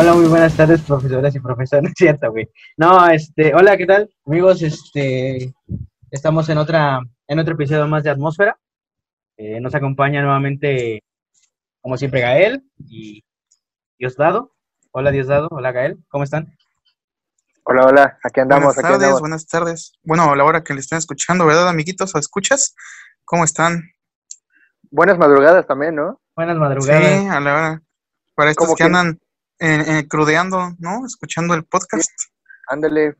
Hola, muy buenas tardes, profesoras y profesores. No es cierto, güey. No, este, hola, ¿qué tal? Amigos, este, estamos en otra, en otro episodio más de Atmósfera. Eh, nos acompaña nuevamente, como siempre, Gael y Diosdado. Hola, Diosdado. Hola, Gael. ¿Cómo están? Hola, hola, aquí andamos. Buenas aquí tardes, andamos. buenas tardes. Bueno, a la hora que le estén escuchando, ¿verdad, amiguitos? ¿O escuchas? ¿Cómo están? Buenas madrugadas también, ¿no? Buenas madrugadas. Sí, a la hora. Para estos Como que que- andan eh, eh, crudeando, ¿no? Escuchando el podcast. Ándale,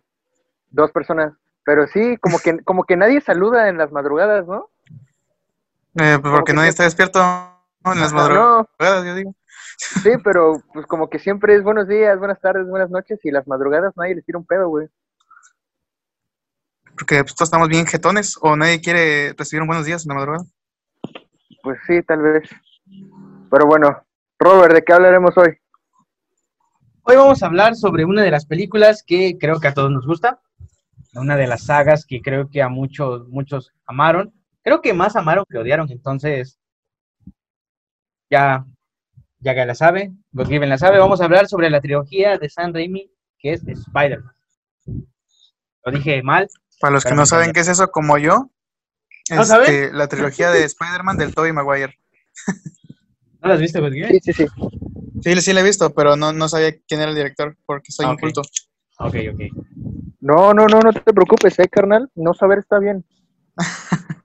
dos personas. Pero sí, como que, como que nadie saluda en las madrugadas, ¿no? Eh, pues porque que nadie está despierto en las madrugadas, yo digo. Sí, pero pues como que siempre es buenos días, buenas tardes, buenas noches y las madrugadas nadie les tira un pedo, güey. Porque pues, todos estamos bien jetones o nadie quiere recibir un buenos días en la madrugada. Pues sí, tal vez. Pero bueno, Robert, ¿de qué hablaremos hoy? Hoy vamos a hablar sobre una de las películas que creo que a todos nos gusta. Una de las sagas que creo que a muchos, muchos amaron. Creo que más amaron que odiaron. Entonces, ya, ya que la sabe, Godgiven la sabe, vamos a hablar sobre la trilogía de Sam Raimi, que es Spider-Man. Lo dije mal. Para los que no saben qué es eso, como yo, este, la trilogía de Spider-Man del Tobey Maguire. ¿No la has visto? Sí, sí, sí. Sí, sí la he visto, pero no, no sabía quién era el director porque soy Ah, un ok. culto. Ok, ok. No, no, no, no te preocupes, eh, carnal. No saber está bien.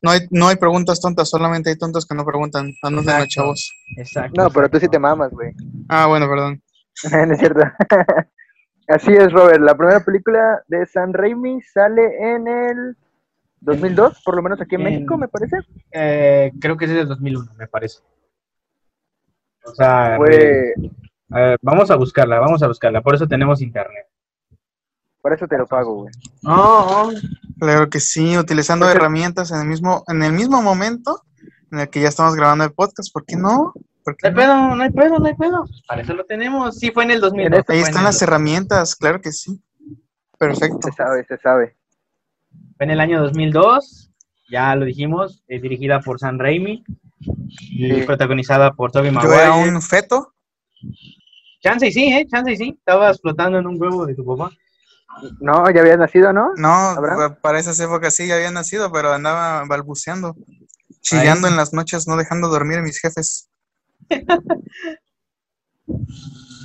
No hay, no hay preguntas tontas, solamente hay tontos que no preguntan. Anoten Exacto. chavos. Exacto. No, pero tú sí te mamas, güey. Ah, bueno, perdón. no es cierto. Así es, Robert. La primera película de San Raimi sale en el 2002, por lo menos aquí en En- México, me parece. Eh, creo que es del 2001, me parece. O sea, Fue, A ver, vamos a buscarla, vamos a buscarla. Por eso tenemos internet. por eso te lo pago, güey. No, Claro que sí, utilizando Porque- herramientas en el mismo, en el mismo momento en el que ya estamos grabando el podcast. ¿Por qué no? ¿Por no hay no? pedo, no hay pedo, no hay pedo. Para eso lo tenemos. Sí, fue en el 2002. En fue Ahí en están el- las herramientas, claro que sí. Perfecto. Se sabe, se sabe. Fue en el año 2002. Ya lo dijimos. Es dirigida por Sam Raimi. Y Sí. protagonizada por Tobey Yo era Maguire. un feto. Chance y sí, ¿eh? Chance y sí. Estabas flotando en un huevo de tu papá. No, ya habías nacido, ¿no? No, ¿Abraham? para esas épocas sí ya había nacido, pero andaba balbuceando, chillando en las noches, no dejando dormir a mis jefes.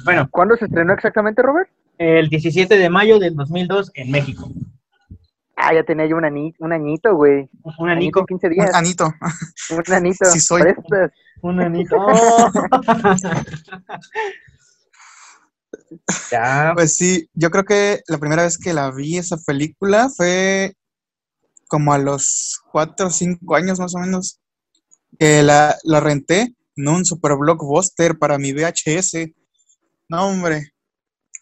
Bueno, ¿Cuándo se estrenó exactamente, Robert? el 17 de mayo del 2002 en México. Ah, ya tenía yo un, ani- un añito, güey. Un Añito anico. en 15 Un días. anito. Un anito. Sí soy. Prestas. Un anito. Oh. ya, Pues sí, yo creo que la primera vez que la vi esa película fue como a los cuatro o cinco años más o menos, que la, la renté en un super blockbuster para mi VHS. No, hombre,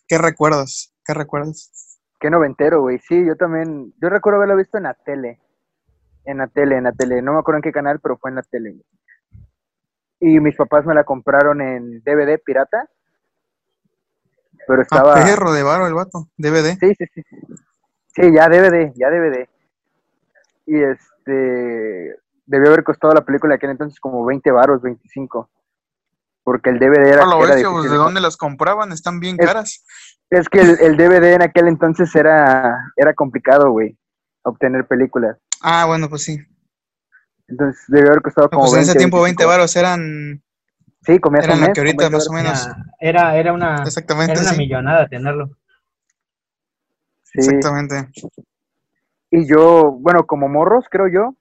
qué recuerdos, qué recuerdos. Qué noventero, güey. Sí, yo también. Yo recuerdo haberlo visto en la tele. En la tele, en la tele. No me acuerdo en qué canal, pero fue en la tele. Y mis papás me la compraron en DVD pirata. Pero estaba. perro de varo el vato, DVD. Sí, sí, sí. Sí, ya DVD, ya DVD. Y este. Debió haber costado la película aquel entonces como 20 varos, 25. Porque el DVD era. A lo era bestia, pues, ¿de de dónde las compraban? Están bien Es- caras. Es que el, el DVD en aquel entonces era, era complicado, güey, obtener películas. Ah, bueno, pues sí. Entonces debió haber costado como Pues en 20, ese tiempo 20 25. varos eran, Sí, comías eran un lo mes que con ahorita 20 más o menos. Era, era una, Exactamente, era una sí. millonada tenerlo. Sí. Exactamente. Y yo, bueno, como morros, creo yo,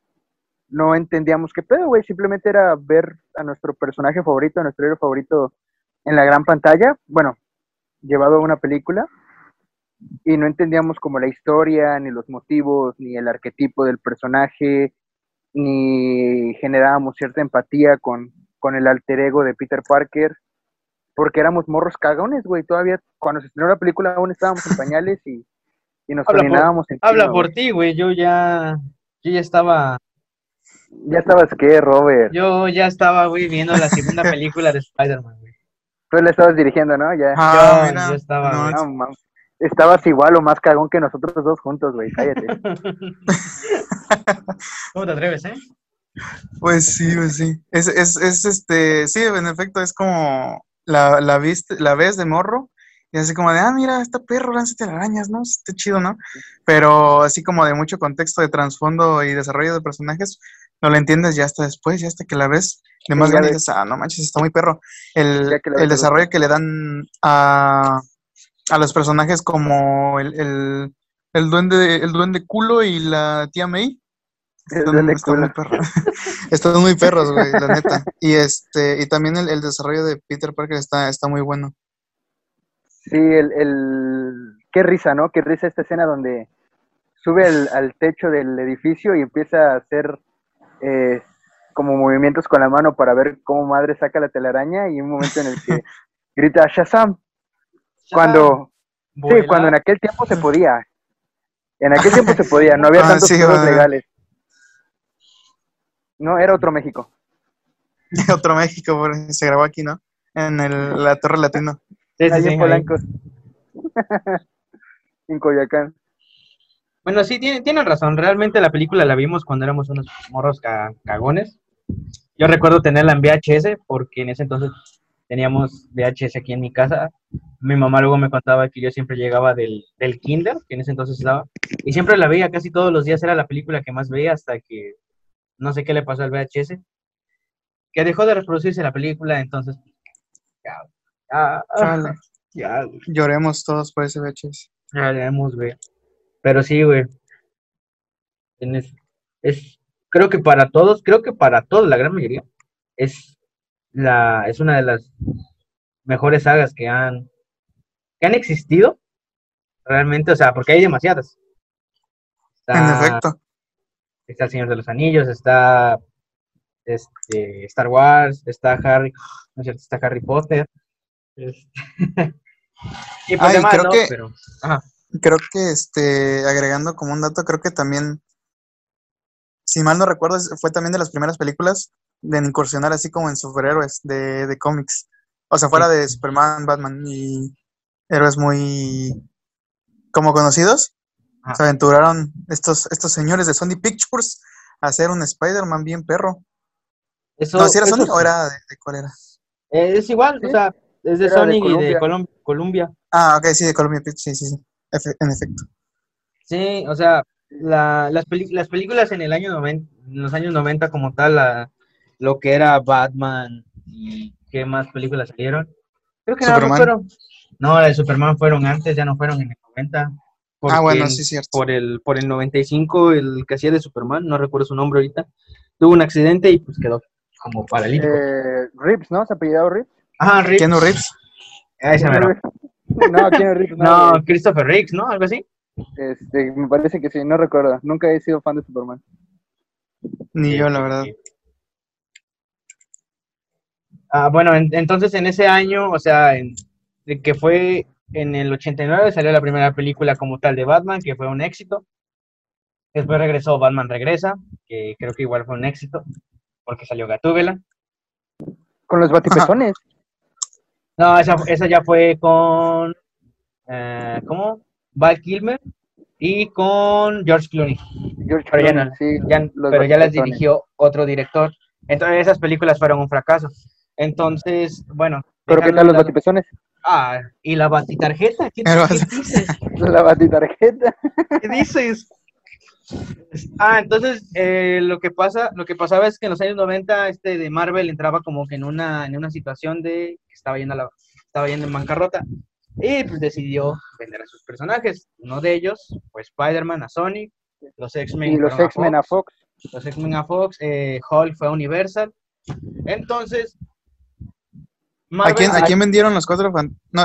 no entendíamos qué pedo, güey. Simplemente era ver a nuestro personaje favorito, a nuestro héroe favorito en la gran pantalla, bueno, llevado a una película. Y no entendíamos como la historia, ni los motivos, ni el arquetipo del personaje, ni generábamos cierta empatía con, con el alter ego de Peter Parker, porque éramos morros cagones, güey. Todavía cuando se estrenó la película aún estábamos en pañales y, y nos Habla por- encima, Habla por ti, güey. Yo ya, yo ya estaba, Ya estabas qué, Robert. yo ya estaba, güey, viendo la segunda película de Spider-Man, güey. Tú le estabas dirigiendo, ¿no? Ya. Ah, Yo- mira. yo estaba, no. No, mam. Estabas igual o más cagón que nosotros dos juntos, güey. Cállate. ¿Cómo te atreves, eh? Pues sí, pues sí. Es, es, es este, sí, en efecto, es como la, la, viste, la ves de morro y así como de, ah, mira, está perro, lánzate arañas, ¿no? Está chido, ¿no? Pero así como de mucho contexto de trasfondo y desarrollo de personajes, no lo entiendes ya hasta después, ya hasta que la ves de más grande dices, ah, no manches, está muy perro. El, la el desarrollo que le dan a, a los personajes como el, el, el duende, el duende culo y la tía May. Están, duende están muy perros. Están muy perros, güey, la neta. Y este, y también el, el desarrollo de Peter Parker está, está muy bueno. Sí, el, el... Qué risa, ¿no? Qué risa esta escena donde sube al, al techo del edificio y empieza a hacer eh, como movimientos con la mano para ver cómo madre saca la telaraña y un momento en el que grita Shazam. Cuando, sí, cuando en aquel tiempo se podía. En aquel tiempo se podía, no había Ah, tantos sí, legales. No, era otro México. Otro México, porque se grabó aquí, ¿no? En el, la Torre Latino. Sí, sí, Ahí sí, en. Polanco. en Coyoacán. Bueno, sí, tienen, tienen razón. Realmente la película la vimos cuando éramos unos morros ca- cagones. Yo recuerdo tenerla en VHS porque en ese entonces teníamos VHS aquí en mi casa. Mi mamá luego me contaba que yo siempre llegaba del, del kinder, que en ese entonces estaba, y siempre la veía casi todos los días. Era la película que más veía hasta que no sé qué le pasó al VHS, que dejó de reproducirse la película, entonces ya, ya, Chale. ya, Lloremos todos por ese VHS. ya veremos, güey. Pero sí, güey. Tienes- es, creo que para todos, creo que para todos, la gran mayoría, es la, es una de las mejores sagas que han, que han existido. Realmente, o sea, porque hay demasiadas. En Está, efecto. está El Señor de los Anillos, está este, Star Wars, está Harry, no es cierto, está Harry Potter. este, y pues Ay, demás, creo ¿no? que- Pero, ajá. Creo que, este, agregando como un dato, creo que también, si mal no recuerdo, fue también de las primeras películas de incursionar así como en superhéroes de, de cómics. O sea, fuera de Superman, Batman y héroes muy como conocidos, Ajá. se aventuraron estos, estos señores de Sony Pictures a hacer un Spider-Man bien perro. Eso, no, si era eso Sony o era de, de cuál era? Eh, es igual, Sí. o sea, es de Era de y de Columbia. Ah, ok, sí, de Columbia Pictures, sí, sí, sí, en efecto. Sí, o sea, la- las, las películas en el año 90, en los años 90 como tal, la- lo que era Batman y qué más películas salieron. Creo que nada más Superman. fueron. No, las de Superman fueron antes, ya no fueron en el 90. Ah, bueno, sí, cierto. Por el, por el 95, el que hacía de Superman, no recuerdo su nombre ahorita, tuvo un accidente y pues quedó como paralítico. Eh, Rips, ¿no? ¿Se apellidado Rips? Ajá, Rick. Keanu Reeves. Ese mero. No, Keanu Reeves no. No. Christopher Riggs, ¿no? Algo así. Este, me parece que sí, no recuerdo. Nunca he sido fan de Superman. Ni Sí, yo, la verdad. sí. Ah, bueno, en- entonces en ese año, o sea, en- de que fue en el 89 salió la primera película como tal de Batman, que fue un éxito. Después regresó Batman Regresa, que creo que igual fue un éxito, porque salió Gatúbela. Con los batipezones. No, esa, esa ya fue con, eh, ¿cómo? Val Kilmer y con George Clooney. George Pero ya Clooney, no, sí, ya- los pero ya las dirigió otro director. Entonces esas películas fueron un fracaso. Entonces, bueno. ¿Pero qué tal los batipezones? Ah, ¿y la batitarjeta? ¿Qué, qué dices? La batitarjeta. ¿Qué dices? Ah, entonces eh, lo que pasa, lo que pasaba es que en los años 90 este de Marvel entraba como que en una, en una situación de que estaba yendo a la, estaba yendo en bancarrota y pues decidió vender a sus personajes. Uno de ellos fue Spider-Man a Sony, los X-Men Y los fueron X-Men a Fox. los X-Men a Fox, eh, Hulk fue a Universal. Entonces, ¿A quién, ¿A quién vendieron los cuatro No,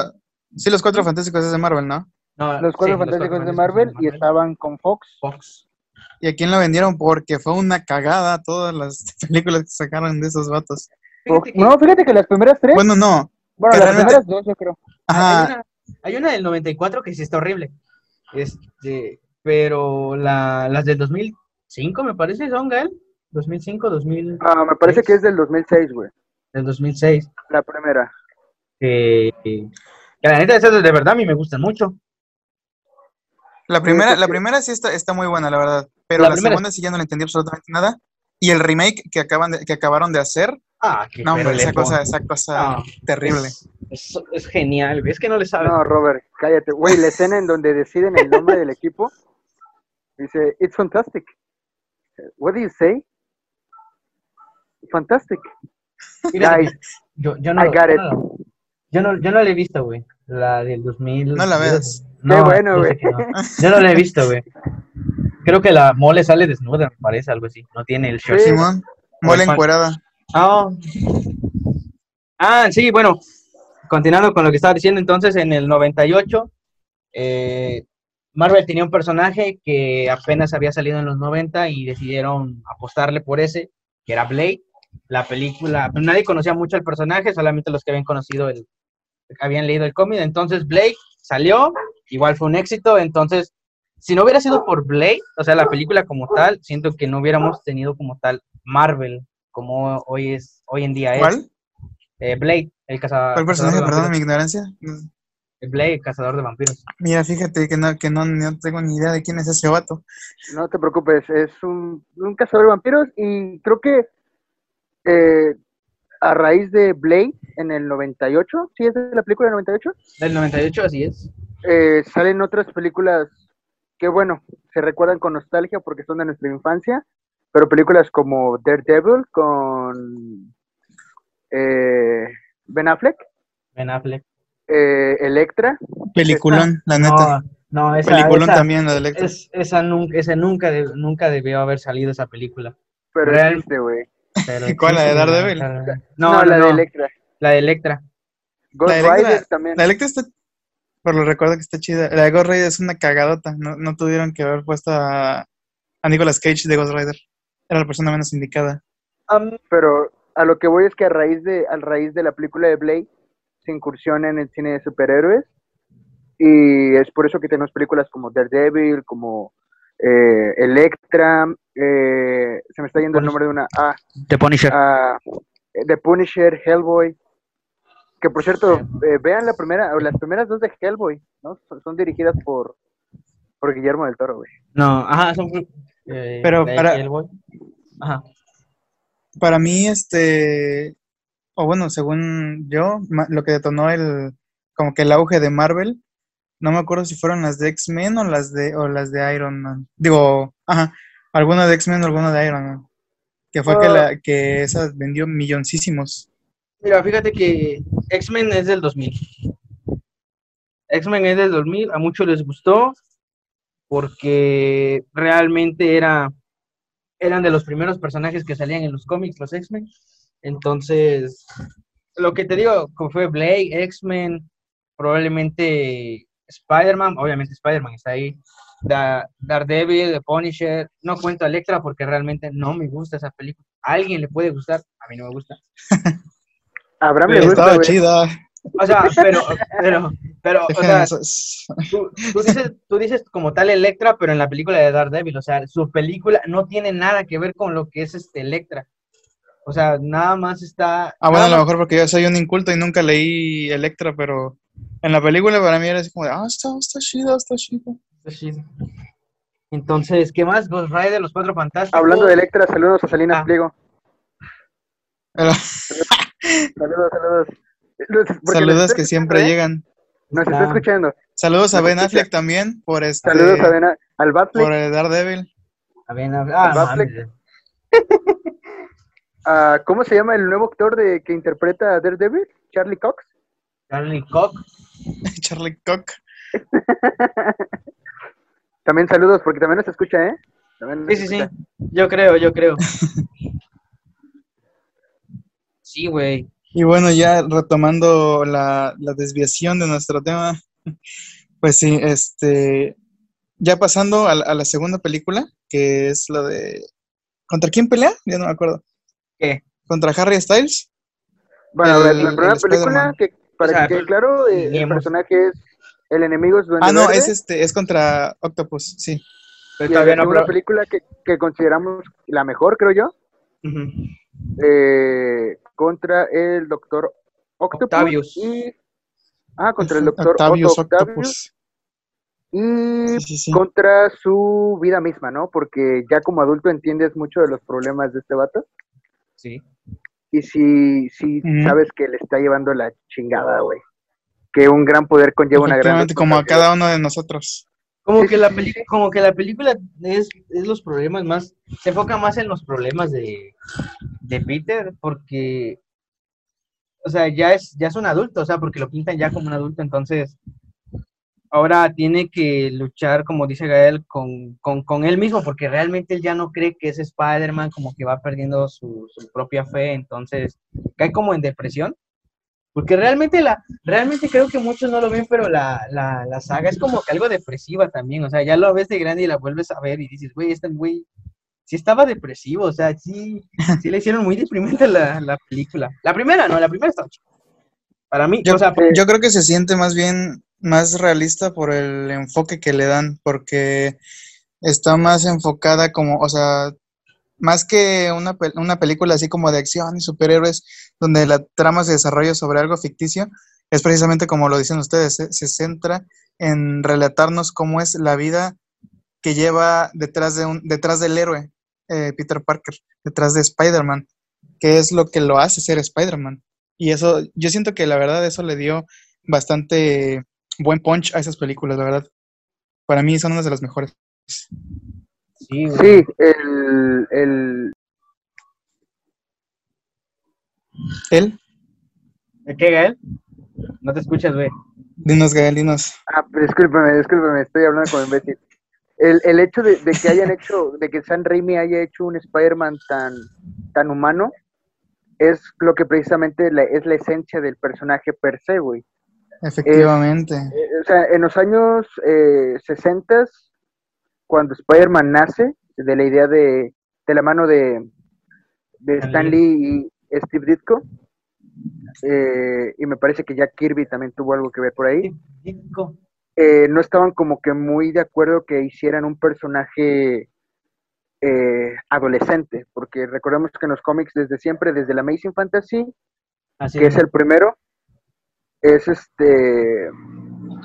sí, los cuatro fantásticos es de Marvel, ¿no? no, Los sí, Cuatro los Fantásticos Cuatro de Marvel y estaban con Fox. Fox. ¿Y a quién lo vendieron? Porque fue una cagada todas las películas que sacaron de esos vatos. Fox. Fíjate que- No, fíjate que las primeras tres. Bueno, Bueno, no. las que realmente- primeras dos, yo creo. Hay una, hay una del 94 que sí está horrible. Este, pero la, las del 2005 me parece son, Gael. 2005, 2000, Ah, me parece que es del 2006, güey. del 2006. La primera. Que, que la neta, esas de verdad a mí me gustan mucho. La primera, la primera sí está, está muy buena, la verdad. Pero La la, segunda sí ya no le entendí absolutamente nada. Y el remake que acaban de- que acabaron de hacer, Ah, qué No, hombre, esa cosa, esa cosa Ah, terrible. Es, es- es genial. Es que no le sabes. No, Robert, cállate. Güey, la escena en donde deciden el nombre del equipo, dice, it's fantastic. What do you say? Fantastic. Fíjate Guys, yo, yo no, I got yo it. no- yo no, yo no la he visto, güey. La del 2000. No la veas. No, bueno, yo sé güey. que no. Yo no la he visto, güey. Creo que la mole sale desnuda, me parece, algo así. No tiene el short. Sí. Simón, mole encuerada. Ah, Ah, sí, bueno, continuando con lo que estaba diciendo, entonces en el 98, eh, Marvel tenía un personaje que apenas había salido en los 90 y decidieron apostarle por ese, que era Blade. La película, nadie conocía mucho al personaje, solamente los que habían conocido el, habían leído el cómic. Entonces Blade salió, igual fue un éxito. Entonces, si no hubiera sido por Blade, o sea, la película como tal, siento que no hubiéramos tenido como tal Marvel como hoy es, hoy en día es. ¿Cuál? Eh, Blade, el cazador. ¿Cuál personaje? cazador Perdón, mi ignorancia. Blade, el cazador de vampiros. Mira, fíjate que no, que no, no tengo ni idea de quién es ese vato. no te preocupes, es un, un cazador de vampiros y creo que eh, a raíz de Blade en el 98, ¿sí es de la película del 98? Del 98, así es. Eh, salen otras películas que, bueno, se recuerdan con nostalgia porque son de nuestra infancia, pero películas como Daredevil con eh, Ben Affleck, Ben Affleck. eh, Electra, Peliculón, la neta. No, no, esa, Peliculón esa- también, la de Electra. es- esa nunca, esa nunca, de- nunca debió haber salido esa película. pero Real. existe, güey. ¿Cuál, la de Daredevil? No, No, la no, de Electra. la de Electra. Ghost La de Electra- Rider también. La Electra está, por lo recuerdo que está chida. La de Ghost Rider es una cagadota. No, no tuvieron que haber puesto a, a Nicolas Cage de Ghost Rider. Era la persona menos indicada. Pero a lo que voy es que a raíz de, a raíz de la película de Blade se incursiona en el cine de superhéroes y es por eso que tenemos películas como Daredevil, como eh, Electra, eh, se me está yendo el nombre de una, ah, The Punisher. ah, The Punisher, Hellboy, que por cierto, eh, vean la primera, o las primeras dos de Hellboy, ¿no? Son, son dirigidas por, por Guillermo del Toro, güey. No, ajá, son. eh, Pero para- Hellboy. Ajá. Para mí, este, o bueno, según yo, lo que detonó el, como que el auge de Marvel, no me acuerdo si fueron las de X-Men o las de, o las de Iron Man. Digo, ajá, alguna de X-Men o alguna de Iron Man. Que fue que, Ah. la, que esa vendió milloncísimos. Mira, fíjate que X-Men es del 2000. X-Men es del 2000, a muchos les gustó porque realmente era, eran de los primeros personajes que salían en los cómics, los X-Men. Entonces, lo que te digo, fue Blade, X-Men, probablemente Spider-Man, obviamente Spider-Man está ahí, Da- Daredevil, The Punisher, no cuento Electra porque realmente no me gusta esa película. A alguien le puede gustar, a mí no me gusta. Abraham le gusta, estaba chida. O sea, pero, pero, pero, o sea, tú, tú dices, tú dices como tal Electra, pero en la película de Daredevil, o sea, su película no tiene nada que ver con lo que es este Electra. O sea, nada más está. Ah, bueno, a lo mejor porque yo soy un inculto y nunca leí Electra, pero en la película para mí era así como de, ah, está, está chida, está chida. Pues sí. Entonces, ¿qué más? Ghost Rider, los cuatro fantásticos. Hablando de Electra, saludos a Salinas Ah. Pliego. Pero Saludos, saludos. Saludos que siempre ¿eh? llegan. Nos está Ah. escuchando. Saludos a Ben. Affleck también por este Saludos a Ben- al Batfleck, por el Daredevil. A a ver, ah, Batfleck. mames. a- ¿Cómo se llama el nuevo actor de que interpreta a Daredevil? Charlie Cox. Charlie Cox. Charlie Cook. También saludos, porque también nos escucha, ¿eh? Nos Sí, sí, sí. Yo creo, yo creo. Sí, güey. Y bueno, ya retomando la, la desviación de nuestro tema, pues sí, este, ya pasando a, la- a la segunda película, que es la de... ¿Contra quién pelea? Ya no me acuerdo. ¿Qué? ¿Contra Harry Styles? Bueno, la, El- la primera el película, que para O sea, que quede claro, eh, el personaje es el enemigo es Duende Ah, no, Verde, es este, es contra Octopus, sí. Pero y la todavía no. segunda pro- película que, que consideramos la mejor, creo yo, Ujú. eh, contra el Doctor Octopus Octavius. y ah contra el Doctor Octavius Otto Octavius y Sí, sí, sí. contra su vida misma, ¿no? Porque ya como adulto entiendes mucho de los problemas de este vato Sí. y si, si sabes que le está llevando la chingada, güey. Que un gran poder conlleva una gran como a cada uno de nosotros. Como que la sí. como que la película es, es los problemas más, se enfoca más en los problemas de, de Peter, porque, o sea, ya es, ya es un adulto, o sea, porque lo pintan ya como un adulto, entonces ahora tiene que luchar, como dice Gael, con, con, con él mismo, porque realmente él ya no cree que es Spider-Man, como que va perdiendo su, su propia fe, entonces cae como en depresión. Porque realmente la, realmente creo que muchos no lo ven, pero la, la, la saga es como que algo depresiva también. O sea, ya lo ves de grande y la vuelves a ver y dices, güey, este güey sí estaba depresivo. O sea, sí, sí le hicieron muy deprimente la, la película. La primera, no, la primera está. Para mí, Yo, o sea, yo creo que se siente más bien más realista por el enfoque que le dan, porque está más enfocada como, o sea, más que una, una película así como de acción y superhéroes, donde la trama se desarrolla sobre algo ficticio, es precisamente como lo dicen ustedes, se, se centra en relatarnos cómo es la vida que lleva detrás, de un, detrás del héroe, eh, Peter Parker, detrás de Spider-Man, que es lo que lo hace ser Spider-Man. Y eso, yo siento que la verdad eso le dio bastante buen punch a esas películas, la verdad. Para mí son unas de las mejores. Sí, güey. Sí, el, el, ¿Él? ¿Qué, Gael? No te escuchas, güey. Dinos, Gael, dinos. Ah, discúlpeme, discúlpeme, estoy hablando como imbécil. El, el hecho de, de que hayan hecho, de que Sam Raimi haya hecho un Spider-Man tan, tan humano, es lo que precisamente la- es la esencia del personaje per se, güey. Efectivamente. Eh, o sea, en los años eh, 60, cuando Spider-Man nace, de la idea de, de la mano de, de Stan Lee. Y Steve Ditko, eh, y me parece que Jack Kirby también tuvo algo que ver por ahí, eh, no estaban como que muy de acuerdo que hicieran un personaje eh, adolescente, porque recordemos que en los cómics desde siempre, desde la Amazing Fantasy, Así que es el primero, es este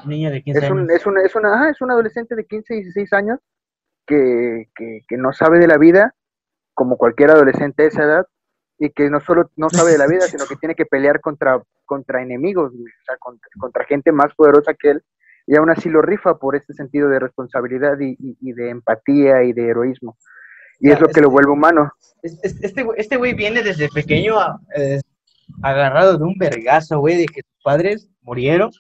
niña de 15 es un, años. es una, es una, ajá, es un adolescente de 15, 16 años que, que, que no sabe de la vida, como cualquier adolescente de esa edad, y que no solo no sabe de la vida, sino que tiene que pelear contra, contra enemigos, o sea, contra, contra gente más poderosa que él, y aún así lo rifa por este sentido de responsabilidad y, y- y de empatía y de heroísmo. Y Ya, es lo que lo este- vuelve humano. Es- es- Este, güey- este güey viene desde pequeño a- eh, agarrado de un vergazo, güey, de que sus padres murieron,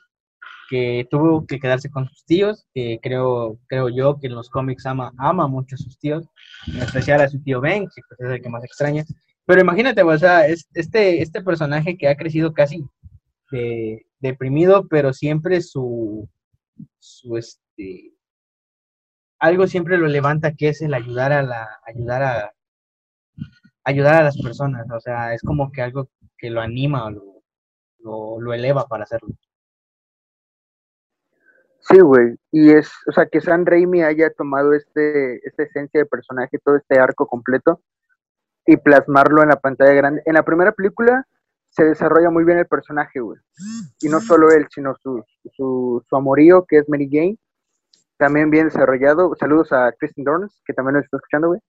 que tuvo que quedarse con sus tíos, que creo, creo yo que en los cómics ama, ama mucho a sus tíos, en especial a su tío Ben, que pues, es el que más extraña. Pero imagínate, güey, o sea, es, este, este personaje que ha crecido casi de- deprimido, pero siempre su, su este, algo siempre lo levanta, que es el ayudar a la, ayudar a, ayudar a las personas, o sea, es como que algo que lo anima o lo, lo eleva para hacerlo. Sí, güey. Y es, o sea, que Sam Raimi haya tomado este, esta esencia de personaje, todo este arco completo, y plasmarlo en la pantalla grande. En la primera película se desarrolla muy bien el personaje, güey. Y no solo él, sino su, su, su amorío, que es Mary Jane, también bien desarrollado. Saludos a Kristen Dorns, que también nos está escuchando, güey.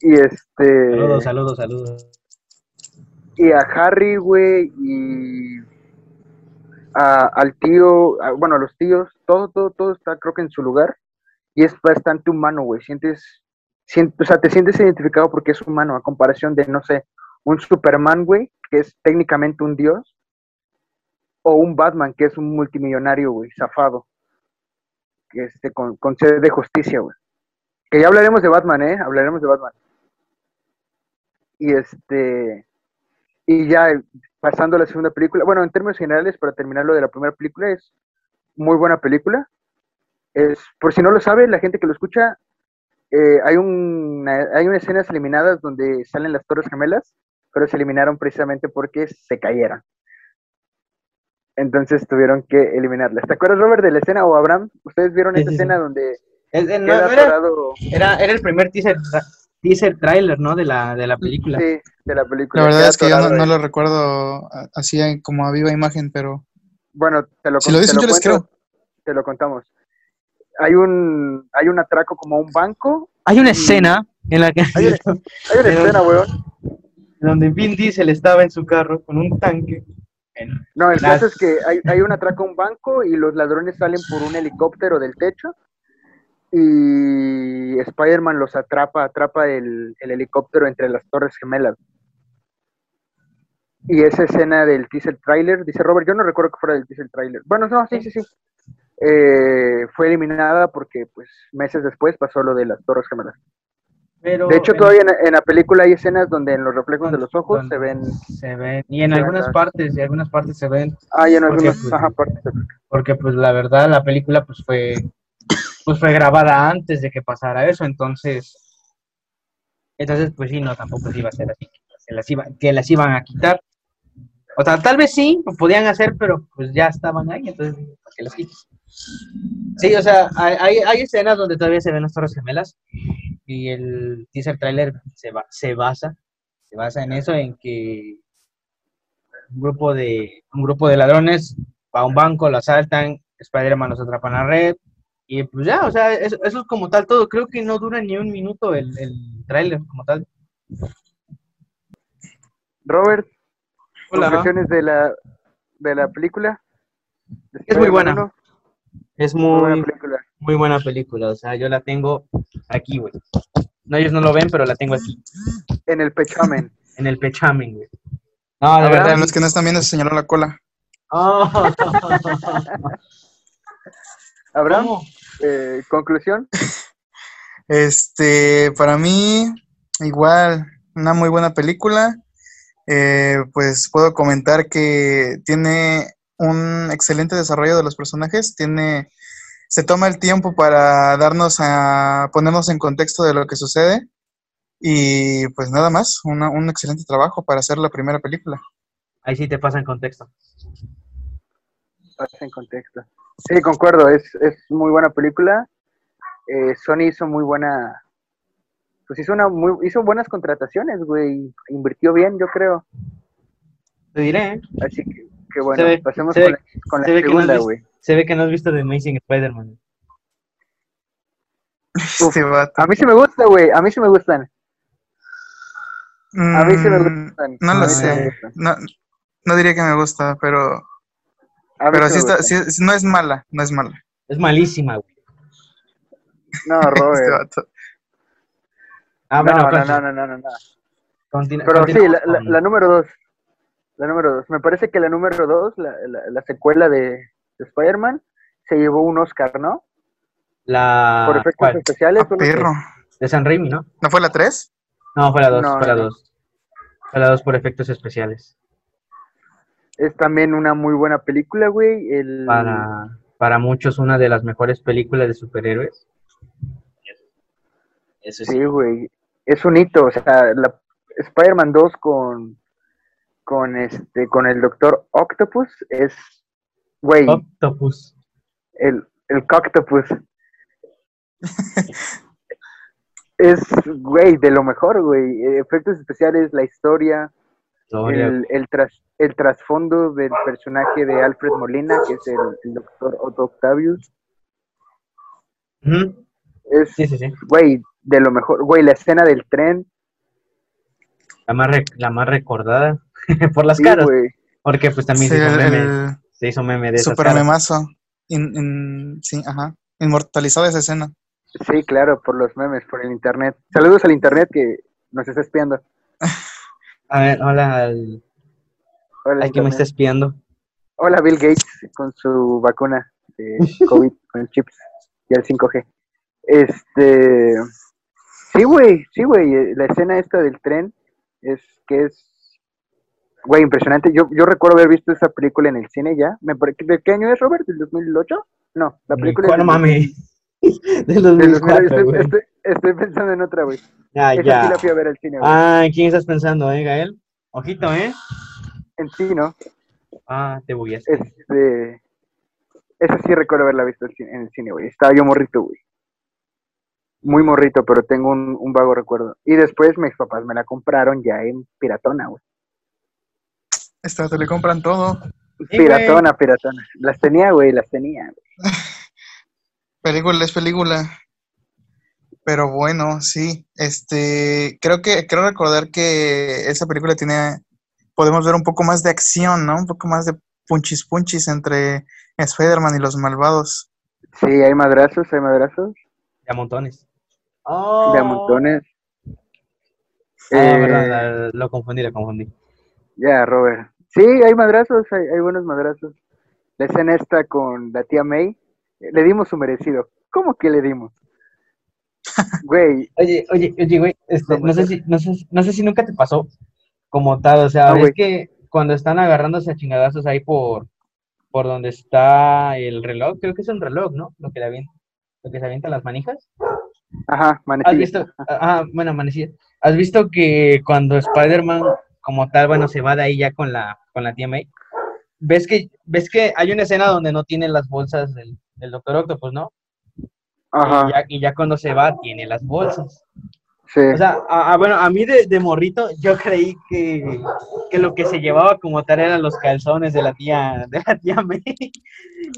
Y este. Saludos, saludos, saludos. y a Harry, güey, y al tío, bueno, a los tíos, todo, todo, todo está creo que en su lugar y es bastante humano, güey, sientes, sien- o sea, te sientes identificado porque es humano a comparación de, no sé, un Superman, güey, que es técnicamente un dios, o un Batman, que es un multimillonario, güey, zafado, que este, con, con de justicia, güey. Que ya hablaremos de Batman, ¿eh? Hablaremos de Batman. Y este, y ya eh, pasando a la segunda película, bueno, en términos generales, para terminar lo de la primera película, es muy buena película. Es, por si no lo sabe, la gente que lo escucha, eh, hay, un, hay unas escenas eliminadas donde salen las Torres Gemelas, pero se eliminaron precisamente porque se cayeron. Entonces tuvieron que eliminarlas. ¿Te acuerdas, Robert, de la escena o Abraham? ¿Ustedes vieron Sí, esa sí, sí. escena donde Es- no, era, era, era el primer teaser, tra- teaser trailer, ¿no? De la, de la película. Sí, de la película. La verdad Queda es que yo no, no lo recuerdo a- así como a viva imagen, pero Bueno, te lo, Si lo te dicen, yo les cuento, Te lo contamos. Hay un, hay un atraco como a un banco. Hay una Y- escena en la que... Hay una, hay una Pero- escena, weón, donde Vin Diesel estaba en su carro con un tanque. No, el caso es que hay, hay un atraco a un banco y los ladrones salen por un helicóptero del techo y Spider-Man los atrapa, atrapa el, el helicóptero entre las torres gemelas. Y esa escena del teaser trailer, dice Robert, yo no recuerdo que fuera del teaser trailer. Bueno, no, sí, sí, sí. Eh, fue eliminada porque pues meses después pasó lo de las torres gemelas. pero De hecho, en- todavía en, en la película hay escenas donde en los reflejos de los ojos se ven... se ven y en ven algunas partes y algunas partes se ven Ah, y en Porque, algunas pues, ajá, partes. porque pues la verdad la película pues fue pues fue grabada antes de que pasara eso entonces entonces pues sí no tampoco se iba a hacer así que las iba, que las iban a quitar o sea tal vez sí lo podían hacer pero pues ya estaban ahí entonces ¿para las quitas? sí o sea hay, hay, escenas donde todavía se ven las torres gemelas y el teaser trailer se, ba- se basa se basa en eso en que un grupo de un grupo de ladrones va a un banco, lo asaltan, Spider-Man los atrapa en la red y pues ya, o sea, eso, eso es como tal todo. Creo que no dura ni un minuto el, el tráiler como tal. Robert, Hola. conclusiones de la, de la película. De Es muy buena. Es 1, muy buena muy, película. muy buena película, o sea, yo la tengo aquí, güey. No, ellos no lo ven, pero la tengo aquí, En el pechamen. en el pechamen, güey. No, Abraham, verdad. Los que no están viendo, se señaló la cola. Oh. Abraham, ¿Cómo? eh, conclusión. Este, para mí, igual, una muy buena película. Eh, pues puedo comentar que tiene un excelente desarrollo de los personajes. Tiene, se toma el tiempo para darnos a ponernos en contexto de lo que sucede. Y pues nada más, una- un excelente trabajo para hacer la primera película. Ahí sí te pasa en contexto. Pasa en contexto. Sí, concuerdo, es, es muy buena película. Eh, Sony hizo muy buena. Pues hizo, una muy, hizo buenas contrataciones, güey. Invirtió bien, yo creo. Te diré, ¿eh? Así que, que bueno, ve- pasemos se con ve- la, con la se ve que no has segunda, visto- güey. Se ve que no has visto The Amazing Spider-Man. Este. A mí sí me gusta, güey. A mí sí me gustan. A mí sí me Mm, gustan. No lo sé. no diría que me gusta, pero, A pero sí está, sí- no es mala, no es mala. Es malísima, güey. No, Este Robert. vato. Ah, no, bueno, no, no, no, no, no, no. continu- Pero sí, la, la- la número dos. La número dos. Me parece que la número dos, la, la, la secuela de, de Spider-Man, se llevó un Oscar, ¿no? la Por efectos ¿cuál? especiales. Ah, perro. de San Raimi, ¿no? ¿No fue la 3? No, fue la 2, No, fue la no, no. 2. Fue la 2 por efectos especiales. Es también una muy buena película, güey. El... Para, para muchos, una de las mejores películas de superhéroes. Eso sí. Sí, güey. Es un hito. O sea, la Spider-Man 2 con, con, este, con el Doctor Octopus es, güey, Octopus. el, el Coctopus. es, güey, de lo mejor, güey. Efectos especiales, la historia, Historia. el, el, tras, el trasfondo del personaje de Alfred Molina, que es el, el Doctor Otto Octavius. Es, Sí, sí, sí. güey, de lo mejor. Güey, la escena del tren. La más, re- la más recordada por las Sí, caras. güey. Porque pues también Sí, se, hizo el, meme, el se hizo meme de esas super caras. memazo. In- in- sí, ajá. Inmortalizado esa escena. Sí, claro, por los memes, por el internet. Saludos al internet que nos está espiando. A ver, hola al, Hola, al que me está espiando. Hola, Bill Gates con su vacuna de COVID con chips y el 5G. Este. Sí, güey, sí, güey. eh, La escena esta del tren es que es. Güey, impresionante. Yo, yo recuerdo haber visto esa película en el cine ya. Me ¿De qué año es, Robert? ¿Del 2008? No, la película. es ¿Cuál del- mami? Del del 2000. 2004, estoy, güey. estoy- estoy pensando en otra, güey. Ah, Esa ya. sí la fui a ver al cine, güey. Ah, ¿en quién estás pensando, eh, Gael? Ojito, ¿eh? En sí, ¿no? Ah, te voy a Este. Esa sí recuerdo haberla visto en el cine, güey. Estaba yo morrito, güey. Muy morrito, pero tengo un, un vago recuerdo. Y después mis papás me la compraron ya en piratona, güey. Esta vato le compran todo. Sí, Piratona, piratona. Las tenía, güey, las tenía. güey. Película es película. Pero bueno, sí. Este, creo que, creo recordar que esa película tiene, podemos ver un poco más de acción, ¿no? Un poco más de punchis punchis entre Spider-Man y los malvados. Sí, hay madrazos, hay madrazos. De a montones. De Oh. a montones. Ah, Eh, verdad, la- lo confundí, lo confundí. Ya, Robert. Sí, hay madrazos, hay, hay buenos madrazos. La escena esta con la tía May, le dimos su merecido. ¿Cómo que le dimos? Güey, Oye, oye, oye, güey, este, ¿Cómo no sé es? si, no sé, no sé si nunca te pasó como tal, o sea, es que cuando están agarrándose a chingadazos ahí por, por donde está el reloj, creo que es un reloj, ¿no? Lo que le avien- lo que se avientan las manijas. ajá, ¿Has manecilla. visto? Ah, bueno, amanecía. ¿Has visto que cuando Spider-Man como tal, bueno, se va de ahí ya con la, con la tía May? ¿Ves que, ves que hay una escena donde no tiene las bolsas del, del Doctor Octopus, ¿no? Ajá, Y ya, y ya cuando se va tiene las bolsas. sí. O sea, a, a- bueno, a mí de, de morrito yo creí que, que lo que se llevaba como tal eran los calzones de la tía, de la tía May.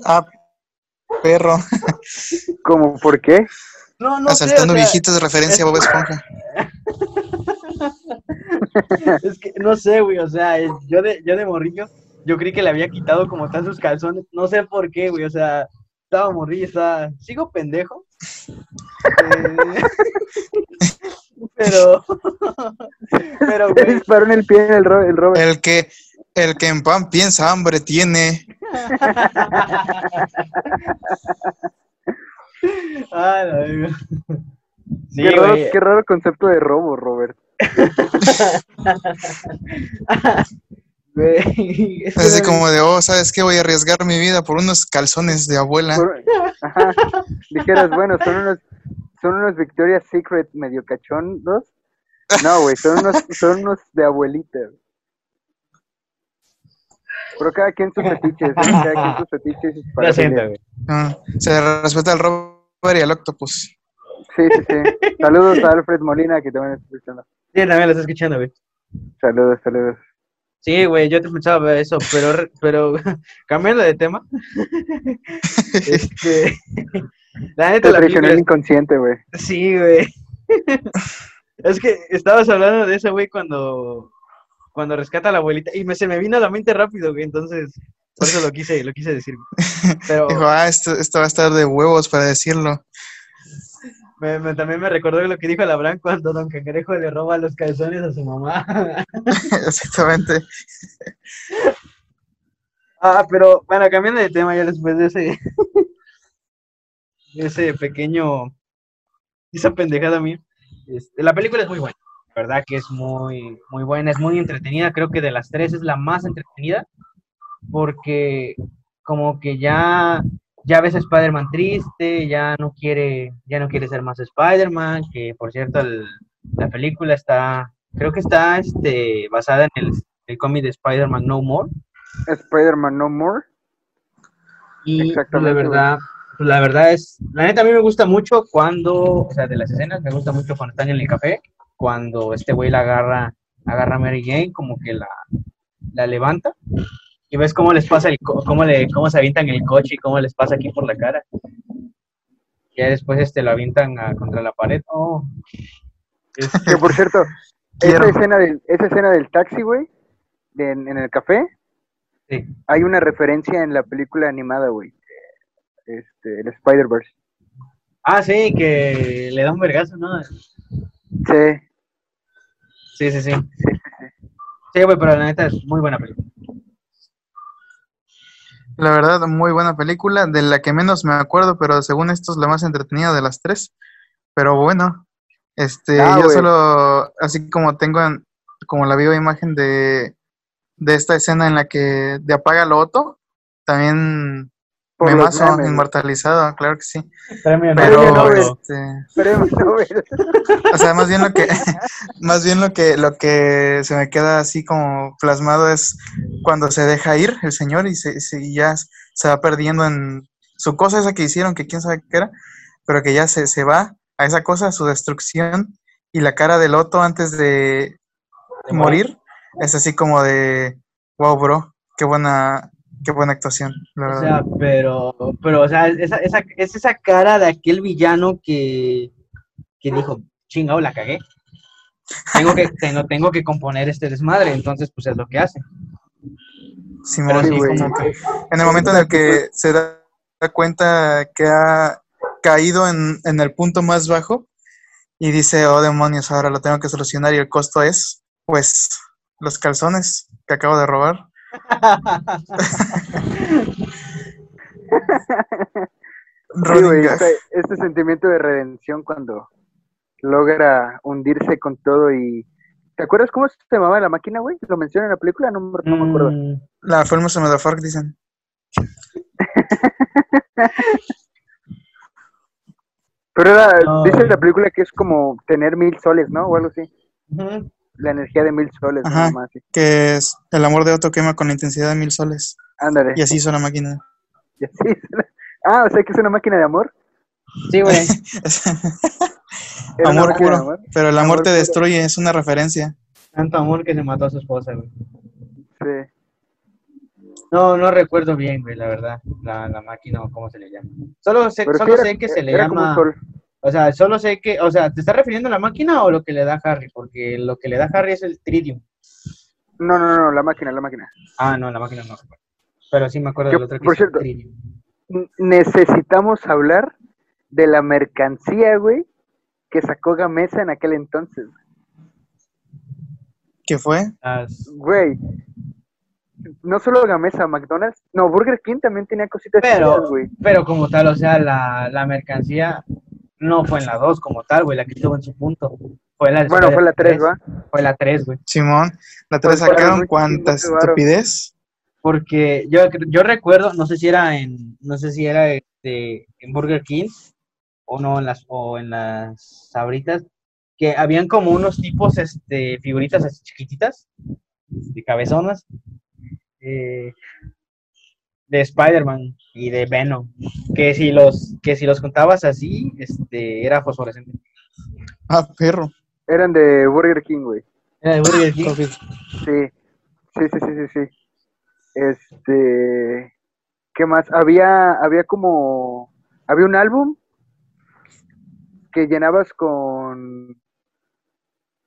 Ah, perro. ¿Cómo? ¿Por qué? No, no sé, o Asaltando sea, viejitos de referencia a Bob Esponja. es que no sé, güey, o sea, es- yo de, yo de morrillo, yo creí que le había quitado como tal sus calzones, no sé por qué, güey, o sea, estaba morrillo, estaba, sigo pendejo, Eh, pero, pero, Se güey, disparó en el pie el, Ro- el Robert. El que, el que en pan piensa hambre tiene. ah. Sí, qué, raro, qué raro concepto de robo, Robert. Es Así como de, oh, ¿sabes qué? Voy a arriesgar mi vida por unos calzones de abuela. Por- Ajá. Dijeras, bueno, son unos, son unos Victoria's Secret medio cachondos. No, güey, son unos, son unos de abuelita. Pero cada quien sus fetiches, ¿eh? cada quien sus fetiches y sus Lo siento, parafilias. güey. Ah, se respeta al Robert y al Octopus. Sí, sí, sí. Saludos a Alfred Molina, que también está escuchando. Sí, también lo estoy escuchando, güey. Saludos, saludos. Sí, güey, yo te pensaba ver eso, pero, re- pero cambiando de tema. este, la neta, Te la película inconsciente, güey. es- Sí, güey. es que estabas hablando de eso, güey, cuando, cuando rescata a la abuelita y me, se me vino a la mente rápido, güey, entonces por eso lo quise, lo quise decir. Pero Dijo, ah, esto, esto va a estar de huevos para decirlo. Me- me- también me recordó lo que dijo Abraham cuando Don Cangrejo le roba los calzones a su mamá. Exactamente. Ah, pero bueno, cambiando de tema ya después de ese, de ese pequeño, esa pendejada mía. este, la película es muy buena, la verdad que es muy, muy buena, es muy entretenida, creo que de las tres es la más entretenida, porque como que ya, ya ves a Spider-Man triste, ya no quiere, ya no quiere ser más Spider-Man, que por cierto el- la película está, creo que está este, basada en el, el cómic de Spider-Man No More. Spider-Man No More. Y pues, Exactamente, la verdad, pues, la verdad es, la neta a mí me gusta mucho cuando, o sea, de las escenas, me gusta mucho cuando están en el café, cuando este güey la agarra, agarra a Mary Jane, como que la, la levanta, y ves cómo les pasa el, co- cómo le, cómo se avientan el coche y cómo les pasa aquí por la cara. Y ya después este lo avientan a- contra la pared. Oh. Que por cierto, esa escena del, esa escena del taxi, güey, de- en, en el café, sí. hay una referencia en la película animada, güey. Este, el Spider-Verse. Ah, sí, que le da un vergazo, ¿no? Sí, Sí, sí, sí. Sí, güey, pero la neta es muy buena película. La verdad, muy buena película, de la que menos me acuerdo, pero según esto es la más entretenida de las tres. Pero bueno, este, Ah, yo solo, así como tengo, en- como la viva imagen de, de esta escena en la que de apaga lo Otto, también por me los mazo, memes, güey. inmortalizado, claro que sí. Premio Pero, Nobel. este, Premio Nobel. o sea, más bien lo que, más bien lo que, lo que se me queda así como plasmado es cuando se deja ir el señor y, se, se- y ya se va perdiendo en su cosa esa que hicieron, que quién sabe qué era, pero que ya se, se va a esa cosa, a su destrucción, y la cara del Otto antes de De morir es así como de, wow, bro, qué buena, qué buena actuación, la O verdad. sea, pero, pero, o sea, esa, esa, es esa cara de aquel villano que, que dijo, chingado, la cagué. Tengo que, tengo, tengo que componer este desmadre, entonces pues es lo que hace. Sí, güey. como que en el momento en el que se da da cuenta que ha caído en, en el punto más bajo y dice, oh demonios, ahora lo tengo que solucionar y el costo es, pues, los calzones que acabo de robar. Sí, güey, este, este sentimiento de redención cuando logra hundirse con todo y... ¿Te acuerdas cómo se llamaba la máquina, güey? ¿Lo menciona en la película? No, me- me acuerdo. Mm, La Famous Motherfucker, dicen. Pero era, No, dice la película que es como tener mil soles, ¿no? O algo así. La energía de mil soles, Ajá. nada más. sí. Que es el amor de Otto quema con la intensidad de mil soles. Ándale. Y así hizo la máquina. Y así es. Ah, o sea que es una máquina de amor. Sí, güey. Amor puro. Pero el amor Amor te puro. destruye, es una referencia. Tanto amor que se mató a su esposa, güey. Sí. No, no recuerdo bien, güey, la verdad. La, la máquina o cómo se le llama. Solo sé, solo era- sé que se le era como un llama. sol. O sea, solo sé que. O sea, ¿te estás refiriendo a la máquina o lo que le da Harry? Porque lo que le da Harry es el Tridium. No, no, no, la máquina, la máquina. Ah, no, la máquina no. Pero sí me acuerdo Yo, del otro que por es el cierto, Necesitamos hablar de la mercancía, güey, que sacó Gamesa en aquel entonces. ¿Qué fue? Güey. No solo Gamesa, McDonald's. No, Burger King también tenía cositas Pero- chidas, güey. Pero como tal, o sea, la, la mercancía no fue en la 2 como tal, güey, la que estuvo en su punto. Fue la Bueno, fue la 3, Spider-Man ¿va? Fue la 3, güey. Simón, la Pues 3 fueron sacaron un cuánta chingo de varo. estupidez. Porque yo, yo recuerdo, no sé si era en, no sé si era este, en Burger King o no en las, o en las sabritas, que habían como unos tipos, este, figuritas así chiquititas, de cabezonas, eh, de Spider-Man y de Venom, que si los, que si los contabas así, este, era fosforescente. Ah, perro. Eran de Burger King, güey. Era de Burger King. Sí. Sí, sí, sí, sí, sí. Este. ¿Qué más? Había, había como. Había un álbum que llenabas con.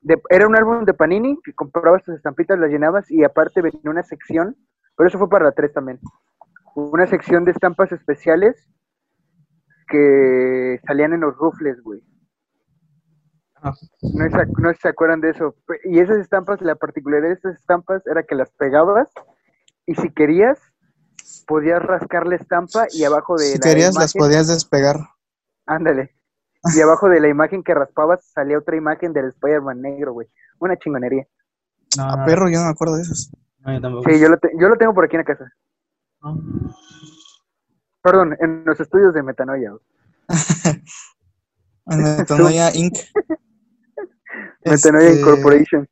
de- era un álbum de Panini que comprabas tus estampitas, las llenabas y aparte venía una sección, pero eso fue para la 3 también. Una sección de estampas especiales que salían en los rufles, güey. Ajá. No, se acuerdan de eso. Y esas estampas, la particularidad de estas estampas era que las pegabas y si querías, podías rascar la estampa y abajo de Si la querías, las imagen, podías despegar. ándale. Y abajo de la imagen que raspabas salía otra imagen del Spider-Man negro, güey. Una chingonería. No, A perro, yo no me acuerdo de esos. no, yo tampoco. Sí, yo lo, te- yo lo tengo por aquí en la casa. No. Perdón, en los estudios de Metanoia. En Metanoia Inc. Metanoia Este, Incorporation.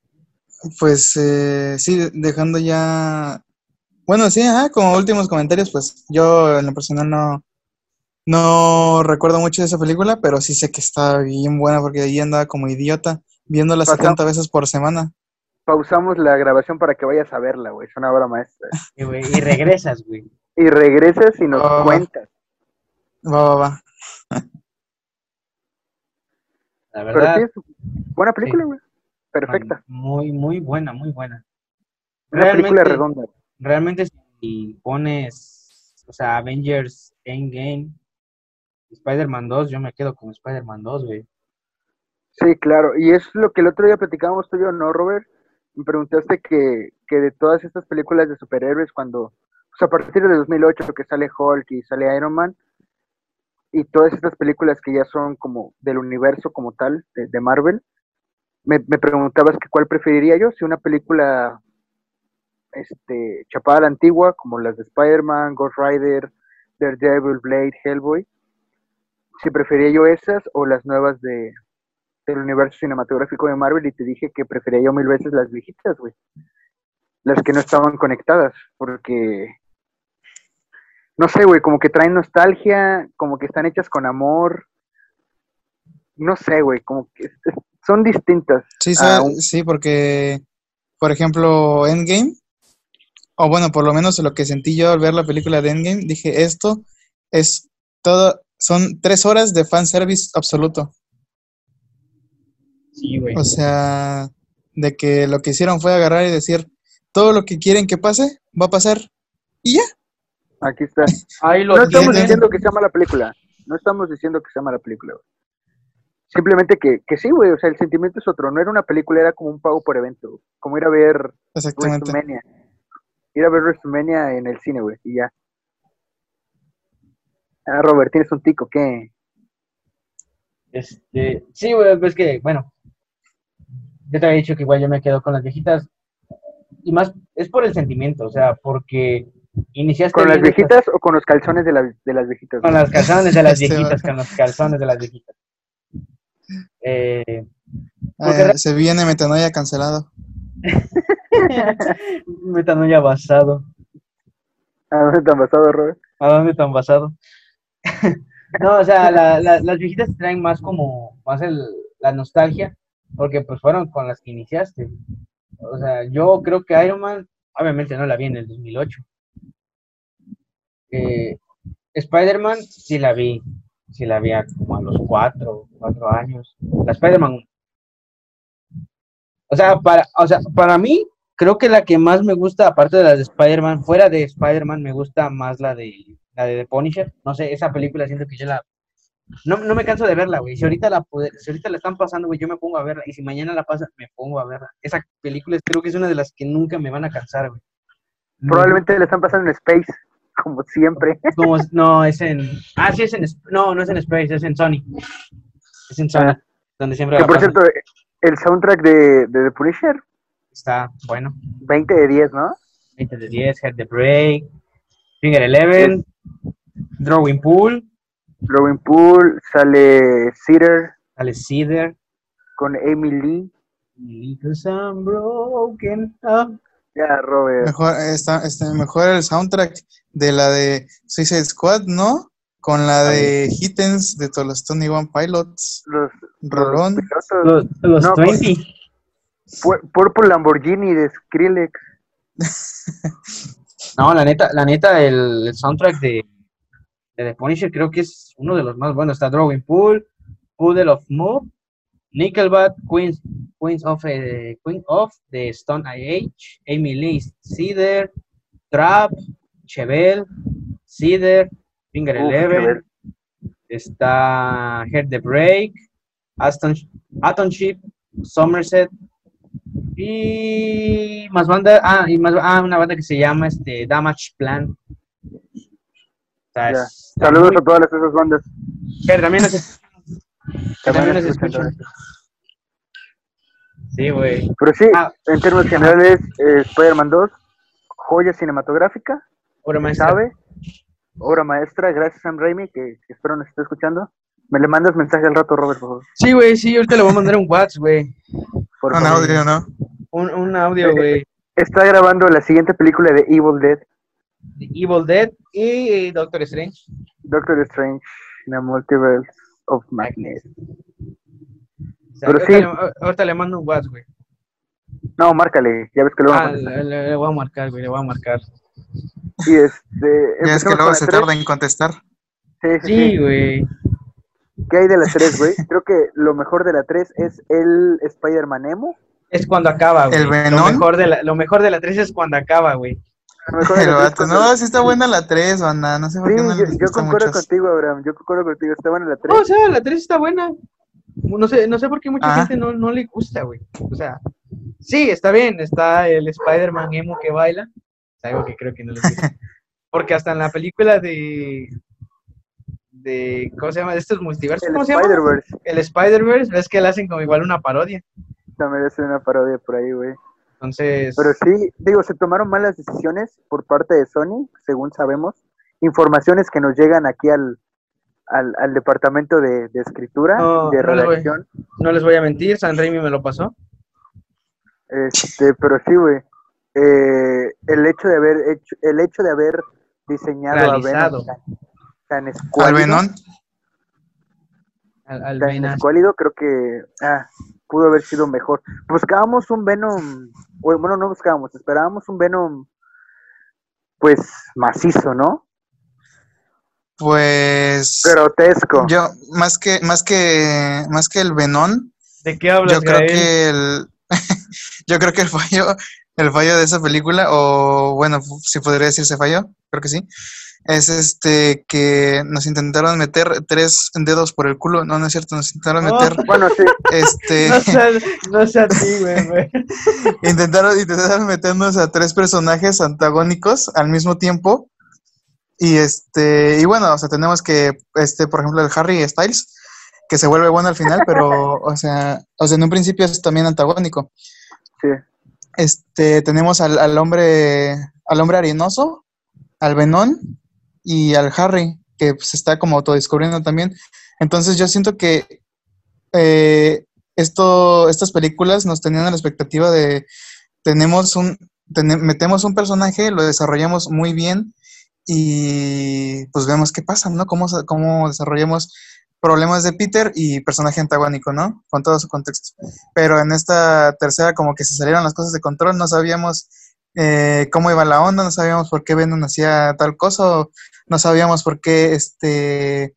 Pues eh, sí, dejando ya. Bueno, sí, ajá, como últimos comentarios, pues yo en lo personal no, no recuerdo mucho de esa película, pero sí sé que está bien buena porque ahí andaba como idiota viéndola Pasamos. 70 veces por semana. Pausamos la grabación para que vayas a verla, güey. Es una obra maestra. Y, güey, y regresas, güey. Y regresas y nos cuentas. Va, va, va. La Pero verdad. sí, es buena película, güey. Perfecta. Muy, muy buena, muy buena. Una película redonda. Realmente si pones, o sea, Avengers Endgame, Spider-Man 2, yo me quedo con Spider-Man 2, güey. Sí, claro. Y es lo que el otro día platicábamos tú y yo, ¿no, Robert? Me preguntaste que, que de todas estas películas de superhéroes, cuando, pues a partir de 2008 que sale Hulk y sale Iron Man, y todas estas películas que ya son como del universo como tal, de, Marvel, me, me preguntabas que cuál preferiría yo, si una película este, chapada a la antigua, como las de Spider-Man, Ghost Rider, Daredevil, Blade, Hellboy, si prefería yo esas o las nuevas de, del universo cinematográfico de Marvel y te dije que prefería yo mil veces las viejitas, güey. Las que no estaban conectadas, porque no sé, güey, como que traen nostalgia, como que están hechas con amor. No sé, güey, como que son distintas. Sí, a sí, porque, por ejemplo, Endgame, o bueno, por lo menos lo que sentí yo al ver la película de Endgame, dije, esto es todo, son tres horas de fanservice absoluto. Sí, güey. O sea, de que lo que hicieron fue agarrar y decir, todo lo que quieren que pase, va a pasar. Y ya. Aquí está. Ahí lo No estamos diciendo que sea mala película. No estamos diciendo que sea mala película, güey. Simplemente que, que sí, güey. O sea, el sentimiento es otro. No era una película, era como un pago por evento. Como ir a ver Exactamente. WrestleMania. Ir a ver WrestleMania en el cine, güey. Y ya. Ah, Robert, tienes un tico, ¿qué? Este, sí, güey, pues que, bueno, yo te había dicho que igual yo me quedo con las viejitas. Y más, es por el sentimiento, o sea, porque iniciaste. ¿Con las estas- viejitas o con los calzones de las, de las viejitas? Con los calzones de las Este, viejitas, con los calzones de las viejitas. Eh, porque Eh, se viene metanoia cancelado. metanoia basado. ¿A dónde te han pasado, Robert? ¿A dónde tan basado? no, o sea, la- la- las viejitas traen más como, más el, la nostalgia, porque pues fueron con las que iniciaste. O sea, yo creo que Iron Man, obviamente no la vi en el 2008. Eh, Spider-Man sí la vi, sí la vi como a los cuatro, cuatro años. La Spider-Man. O sea, para, o sea, para mí, creo que la que más me gusta, aparte de las de Spider-Man, fuera de Spider-Man, me gusta más la de la de The Punisher. No sé, esa película siento que yo la. No, no me canso de verla, güey. Si ahorita la si ahorita la están pasando, güey, yo me pongo a verla. Y si mañana la pasan, me pongo a verla. Esa película creo que es una de las que nunca me van a cansar, güey. Probablemente le están pasando en Space, como siempre. Como, no, es en. Ah, sí, es en. No, no es en Space, es en Sony. Es en Sony. Ah. Donde siempre Que la por pasan. cierto, el soundtrack de, de The Punisher, Está bueno. 20 de 10, ¿no? 20 de 10, Head the Break, Finger Eleven, Drawing Pool, Robin Poole, sale Cedar sale Cedar, con Amy Lee. Because I'm broken up. Ya, Robert. Mejor, está, este, mejor el soundtrack de la de Suicide Squad, ¿no? Con la de Hittens de todos los Tony One Pilots. Los, Rolón. los pilotos. Los, los No, 20. Pu- Purple Lamborghini de Skrillex. No, la neta, la neta, el, el soundtrack de, de The Punisher creo que es uno de los más buenos. Está Drawing Pool, Puddle of Move, Nickelback, Queens, Queens of, eh, Queen of the Stone Age, Amy Lee Cedar, Trap, Chevelle, Cedar, Finger Uf, Eleven, está Head the Break, Aston, Atom Ship, Somerset y más banda, ah, y más, ah, una banda que se llama este Damage Plan. Sea, es- Saludos muy- a todas esas bandas. que también nos, también nos escuchan. Sí, güey. Pero sí, Ah. en términos generales, eh, Spider-Man 2, joya cinematográfica, Obra maestra. sabe, obra maestra, gracias Sam Raimi, que, que espero nos esté escuchando. Me le mandas mensaje al rato, Robert, por favor. Sí, güey, sí, ahorita le voy a mandar un WhatsApp, güey. Un audio, ¿no? Un, un audio, güey. Está grabando la siguiente película de Evil Dead, de Evil Dead y Doctor Strange. Doctor Strange, a Multiverse of Madness. O sea, Pero sí. le, ahorita le mando un WhatsApp, güey. No, márcale, ya ves que luego Ah, no contesta. le, voy a marcar, güey, le voy a marcar. Y este, Ya es que luego la se tarda en contestar. Sí, sí, Sí, sí. güey. ¿Qué hay de las tres, güey? Creo que lo mejor de la 3 es el Spider-Man Emo. Es cuando acaba, güey. ¿El Lo Venom? mejor, de la, lo mejor de la 3 es cuando acaba, güey. El tres vato, no, sí está buena la 3, banda. No sé por Sí, qué no yo, yo concuerdo mucho. contigo, Abraham. Yo concuerdo contigo. Está buena la 3. No, o sea, la 3 está buena. No sé, no sé por qué mucha Ajá. gente no, no le gusta, güey. O sea, sí, está bien. Está el Spider-Man emo que baila. Es algo que creo que no le gusta. Porque hasta en la película de... de ¿Cómo se llama? De estos multiversos. el ¿Cómo se llama? Spider-Verse El Spider-Verse. Ves que le hacen como igual una parodia. también es una parodia por ahí, güey. Entonces... Pero sí, digo, se tomaron malas decisiones por parte de Sony, según sabemos. Informaciones que nos llegan aquí al, al, al departamento de, de escritura, No, de no les voy. redacción. No les voy a mentir, San Raimi me lo pasó. Este, pero sí, güey. Eh, el hecho de haber hecho, el hecho de haber diseñado Realizado. a Venom tan, tan Al escuálido, Venom, Al, al tan Venas. escuálido, creo que ah, pudo haber sido mejor. Buscábamos un Venom, bueno, no buscábamos, esperábamos un Venom, pues macizo, ¿no? pues. Grotesco. Yo, más que, más que, más que el Venom, ¿De qué hablas, Yo creo Gael? que el yo creo que el fallo el fallo de esa película o bueno, si podría decirse fallo, creo que sí. Es este que nos intentaron meter tres dedos por el culo, no, no es cierto, nos intentaron Oh. meter Bueno, sí, este No sea a ti, güey, güey. intentaron, intentaron meternos a tres personajes antagónicos al mismo tiempo. Y este, y bueno, o sea, tenemos que, este, por ejemplo, el Harry Styles, que se vuelve bueno al final, pero, o sea, o sea, en un principio es también antagónico. sí. Este, tenemos al, al hombre, al hombre arenoso, al Venón y al Harry, que se está como autodescubriendo también. Entonces yo siento que eh, esto, estas películas nos tenían la expectativa de tenemos un, metemos un personaje, lo desarrollamos muy bien y pues vemos qué pasa, ¿no? Cómo, cómo desarrollamos problemas de Peter y personaje antagónico, ¿no? Con todo su contexto. Pero en esta tercera como que se salieron las cosas de control, no sabíamos eh, cómo iba la onda, no sabíamos por qué Venom hacía tal cosa, no sabíamos por qué este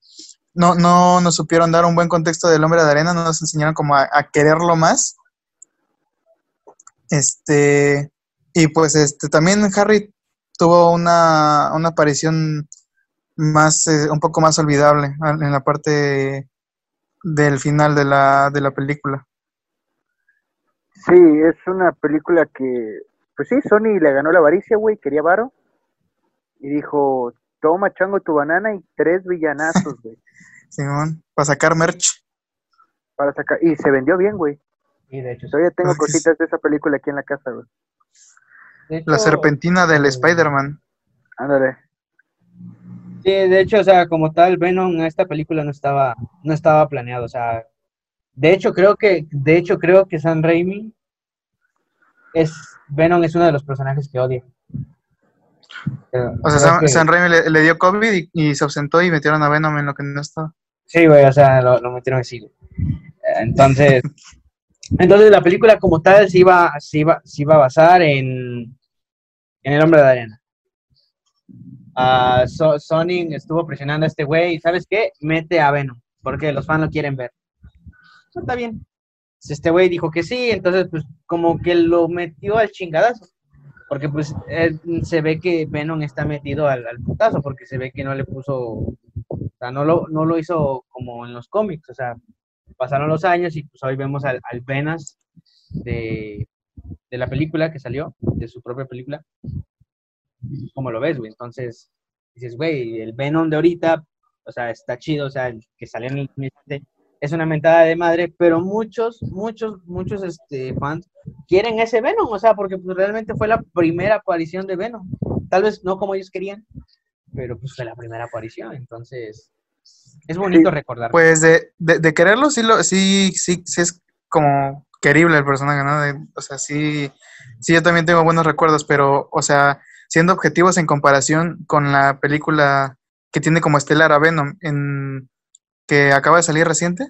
no, no nos supieron dar un buen contexto del hombre de arena, no nos enseñaron como a, a quererlo más. Este, y pues este también Harry tuvo una, una aparición más, eh, un poco más olvidable en la parte del final de la, de la película. Sí, es una película que, pues sí, Sony le ganó la avaricia, güey, quería varo. Y dijo, toma chango tu banana y tres villanazos, güey, Simón, para sacar merch. para sacar. Y se vendió bien, güey. Sí, de hecho. Todavía tengo cositas de esa película aquí en la casa, güey. Hecho, La serpentina del eh, Spider-Man. Ándale. Sí, de hecho, o sea, como tal, Venom en esta película no estaba, no estaba planeado, o sea, de hecho creo que, de hecho creo que Sam Raimi es, Venom es uno de los personajes que odia. Pero O sea, Sam, que- Sam Raimi le, le dio COVID y, y se ausentó y metieron a Venom en lo que no estaba. Sí, güey, o sea, lo, lo metieron así, Entonces, entonces la película como tal se iba, se iba, se iba a basar en, en el hombre de arena. Ah, So- Sony estuvo presionando a este güey, y ¿sabes qué? Mete a Venom, porque los fans lo quieren ver. No, está bien. Si Este güey dijo que sí, entonces pues como que lo metió al chingadazo. Porque pues él- se ve que Venom está metido al, putazo, porque se ve que no le puso, o sea, no lo, no lo hizo como en los cómics, o sea, pasaron los años y pues hoy vemos al, al Venas de, de la película que salió, de su propia película. ¿Cómo lo ves, güey? Entonces, dices, güey, el Venom de ahorita, o sea, está chido, o sea, el que salió en el 2007, es una mentada de madre, pero muchos, muchos, muchos este, fans quieren ese Venom, o sea, porque pues, realmente fue la primera aparición de Venom. Tal vez no como ellos querían, pero pues fue la primera aparición, entonces es bonito Sí, recordar. Pues de, de, de quererlo, sí, lo, sí, sí, sí es como querible el personaje, ¿no? De- o sea, sí, sí, yo también tengo buenos recuerdos, pero, o sea, siendo objetivos en comparación con la película que tiene como estelar a Venom, en, que acaba de salir reciente,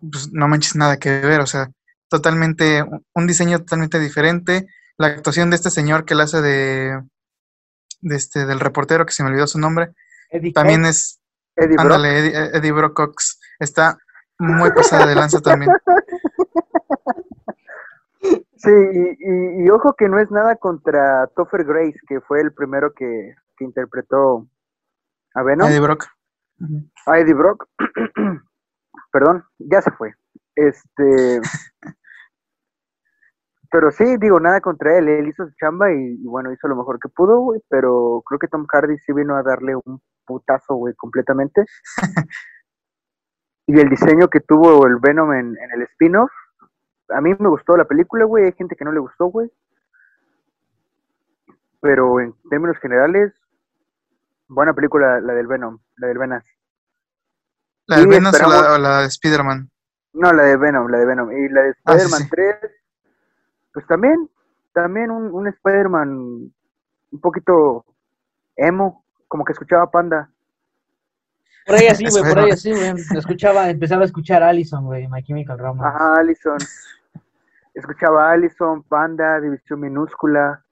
pues no manches nada que ver, o sea, totalmente, un- diseño totalmente diferente. La actuación de este señor que la hace de, de este, del reportero, que se me olvidó su nombre, Eddie también Cox, es, Eddie Brock. Ándale, Eddie, Eddie Brock Cox. Está muy pasada de lanza también. Sí, y, y- y ojo que no es nada contra Topher Grace, que fue el primero que, que interpretó a Venom. Eddie Brock. Ujú. a Eddie Brock. Perdón, ya se fue. Este. pero sí, digo, nada contra él. Él hizo su chamba y, y bueno, hizo lo mejor que pudo, güey. Pero creo que Tom Hardy sí vino a darle un putazo, güey, completamente. y el diseño que tuvo el Venom en, en el spin-off. A mí me gustó la película, güey. Hay gente que no le gustó, güey. Pero en términos generales, buena película la del Venom, la del Venas. La de Sí, Venom o la, o la de Spider-Man. No, la de Venom, la de Venom. Y la de Ah, sí, Spider-Man sí. 3, pues también, también un, un Spider-Man un poquito emo, como que escuchaba Panda. Por ahí así, güey, por ahí así, güey. Escuchaba, empezaba a escuchar a Allison, güey, My Chemical Romance. Ajá, Allison. Escuchaba Allison, Panda, División Minúscula.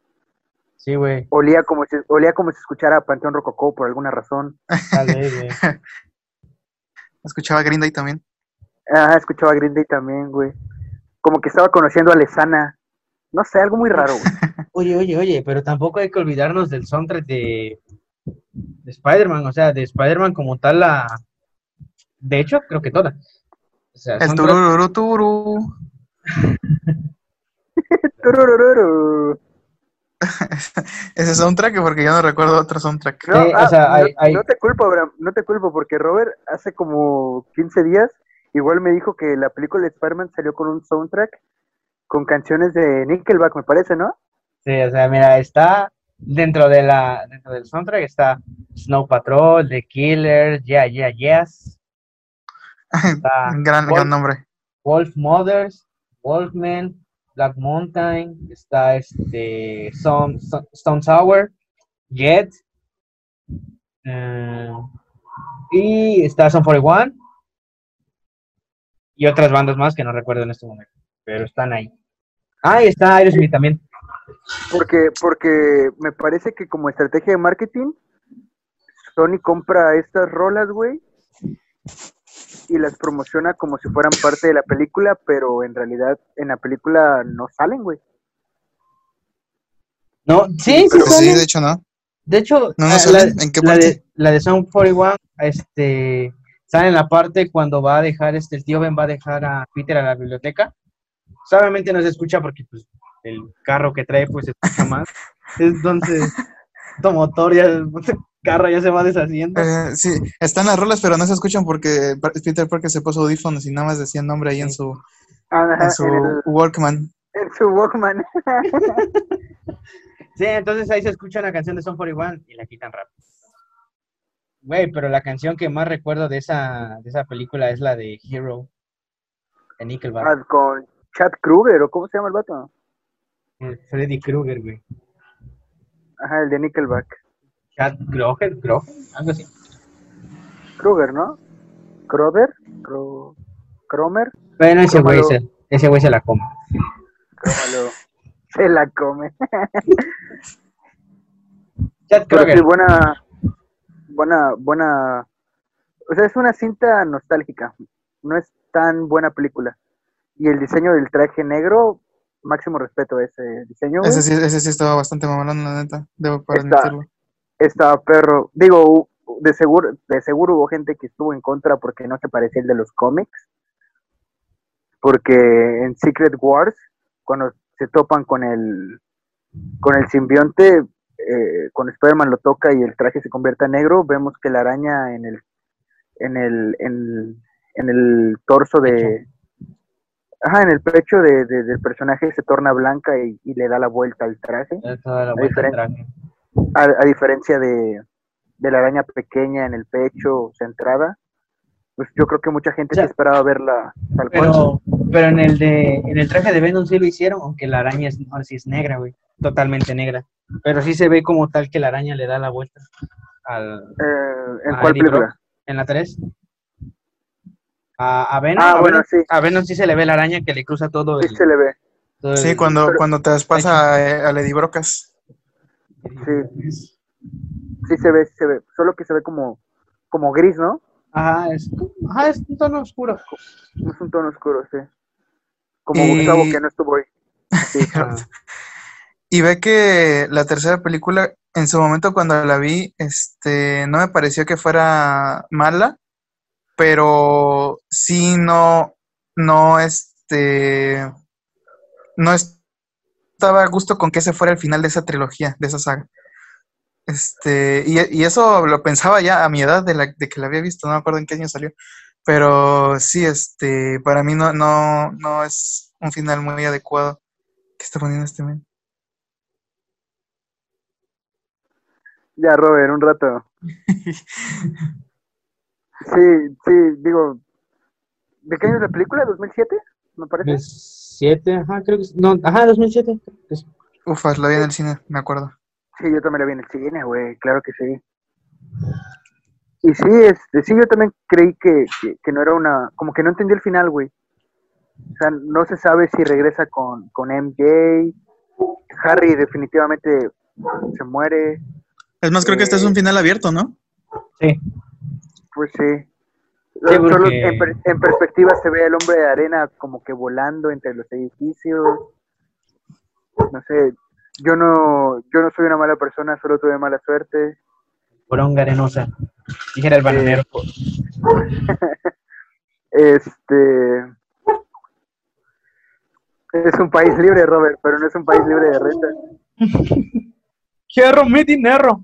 Sí, güey, Olía como si, olía como si escuchara Panteón Rococó por alguna razón. tal vez, güey. Escuchaba Green Day también. Ah, escuchaba Green Day también, güey. Como que estaba conociendo a Lesana. No sé, algo muy raro, güey. Oye, oye, oye, pero tampoco hay que olvidarnos del soundtrack de, de Spider-Man, o sea, de Spider-Man como tal, la... De hecho, creo que toda. O sea, El turururu turu. Tururururu. Ese soundtrack, porque yo no recuerdo otro soundtrack. No, Sí, o ah, no- hay- hay- no te culpo, Abraham, no te culpo, porque Robert hace como 15 días igual me dijo que la película de Spider-Man salió con un soundtrack con canciones de Nickelback, me parece, ¿no? Sí, o sea, mira, está dentro de la dentro del soundtrack está Snow Patrol, The Killer, Yeah, Yeah, Yes, gran, Wolf, gran nombre. Wolf Mothers, Wolfman, Black Mountain, está este Stone, Stone Sour, Jet, eh, y está Son 41 y otras bandas más que no recuerdo en este momento, pero están ahí. Ah, y está Aerosmith también. Porque, porque me parece que como estrategia de marketing, Sony compra estas rolas, güey, y las promociona como si fueran parte de la película, pero en realidad en la película no salen, güey. No, sí, sí, Pero sí, salen. de hecho, no. De hecho, No, no ah, salen. la, ¿En qué la parte? de, la de Sound 41, este, sale en la parte cuando va a dejar, este, el tío Ben va a dejar a Peter a la biblioteca. Obviamente no se escucha porque, pues, el carro que trae, pues, se escucha más. Entonces, tu motor ya, carro ya se va deshaciendo. Eh, sí, están las rolas, pero no se escuchan porque Peter Parker se puso audífonos y nada más decía el nombre ahí en su, Ajá, en su el- Walkman. en su Walkman. Sí, entonces ahí se escucha la canción de Sound 41 y la quitan rápido. Güey, pero la canción que más recuerdo de esa, de esa película es la de Hero, de Nickelback. Ah, con Chad Kruger, ¿o cómo se llama el vato? El Freddy Krueger, güey. Ajá, el de Nickelback. Chad Kroger, Kroger, algo así. Kruger, ¿no? Kroger, Kro- Kromer, Bueno, ese güey se, ese güey se la come. Se la come. Chad sí, Kroger. buena, buena, buena. O sea, es una cinta nostálgica. No es tan buena película. Y el diseño del traje negro, máximo respeto a ese diseño. Ese sí, ese sí estaba bastante mamalón, la neta. Debo para Está- admitirlo. Estaba perro. Digo, de seguro, de seguro hubo gente que estuvo en contra porque no se parecía el de los cómics. Porque en Secret Wars, cuando se topan con el con el simbionte, eh, cuando Spider-Man lo toca y el traje se convierte en negro, vemos que la araña en el en el en, en el torso de ajá, en el pecho de, de- del personaje se torna blanca y, y le da la vuelta al traje Es toda la vuelta al traje. A, a diferencia de, de la araña pequeña en el pecho centrada, pues yo creo que mucha gente O sea, se esperaba verla tal cual. Pero, pero en el de, en el traje de Venom sí lo hicieron, aunque la araña es, ahora sí es negra, güey. Totalmente negra. Pero sí se ve como tal que la araña le da la vuelta al, Eh, ¿En a cuál película? En la 3. A, a Venom, Ah, a, bueno, Venom, sí, a Venom sí se le ve la araña que le cruza todo sí el, se le ve. Sí, cuando, pero- cuando te traspasa eh, a Lady Brocas. Sí. Sí se ve, sí se ve. Solo que se ve como, como gris, ¿no? Ajá, es, ajá, es un tono oscuro. Es un tono oscuro, sí. Como Y- Gustavo que no estuvo ahí. Sí. Ah, Y ve que la tercera película, en su momento cuando la vi, este, no me pareció que fuera mala, pero sí no, no, este, no estaba a gusto con que ese fuera el final de esa trilogía, de esa saga. Este, y, y eso lo pensaba ya a mi edad de, la, de que la había visto, no me acuerdo en qué año salió. Pero sí, este, para mí no, no, no es un final muy adecuado. ¿Qué está poniendo este men? Ya, Robert, un rato. Sí, sí, digo. ¿De qué año es la película? ¿2007? Me parece. 2007, ajá, creo que no, ajá, 2007. creo que es. Ufa, la vi en el cine, me acuerdo. Sí, yo también la vi en el cine, güey, claro que sí. Y sí, este, sí, yo también creí que, que, que no era una, como que no entendí el final, güey. O sea, no se sabe si regresa con, con MJ. Harry definitivamente se muere, Es más, creo que este es un Eh, final abierto, ¿no? Sí, pues sí. Solo en, per- en perspectiva se ve el hombre de arena como que volando entre los edificios. No sé, yo no, yo no soy una mala persona, solo tuve mala suerte. Poronga arenosa. Dijera el bananero. Este es un país libre, Robert, pero no es un país libre de renta. Quiero mi dinero.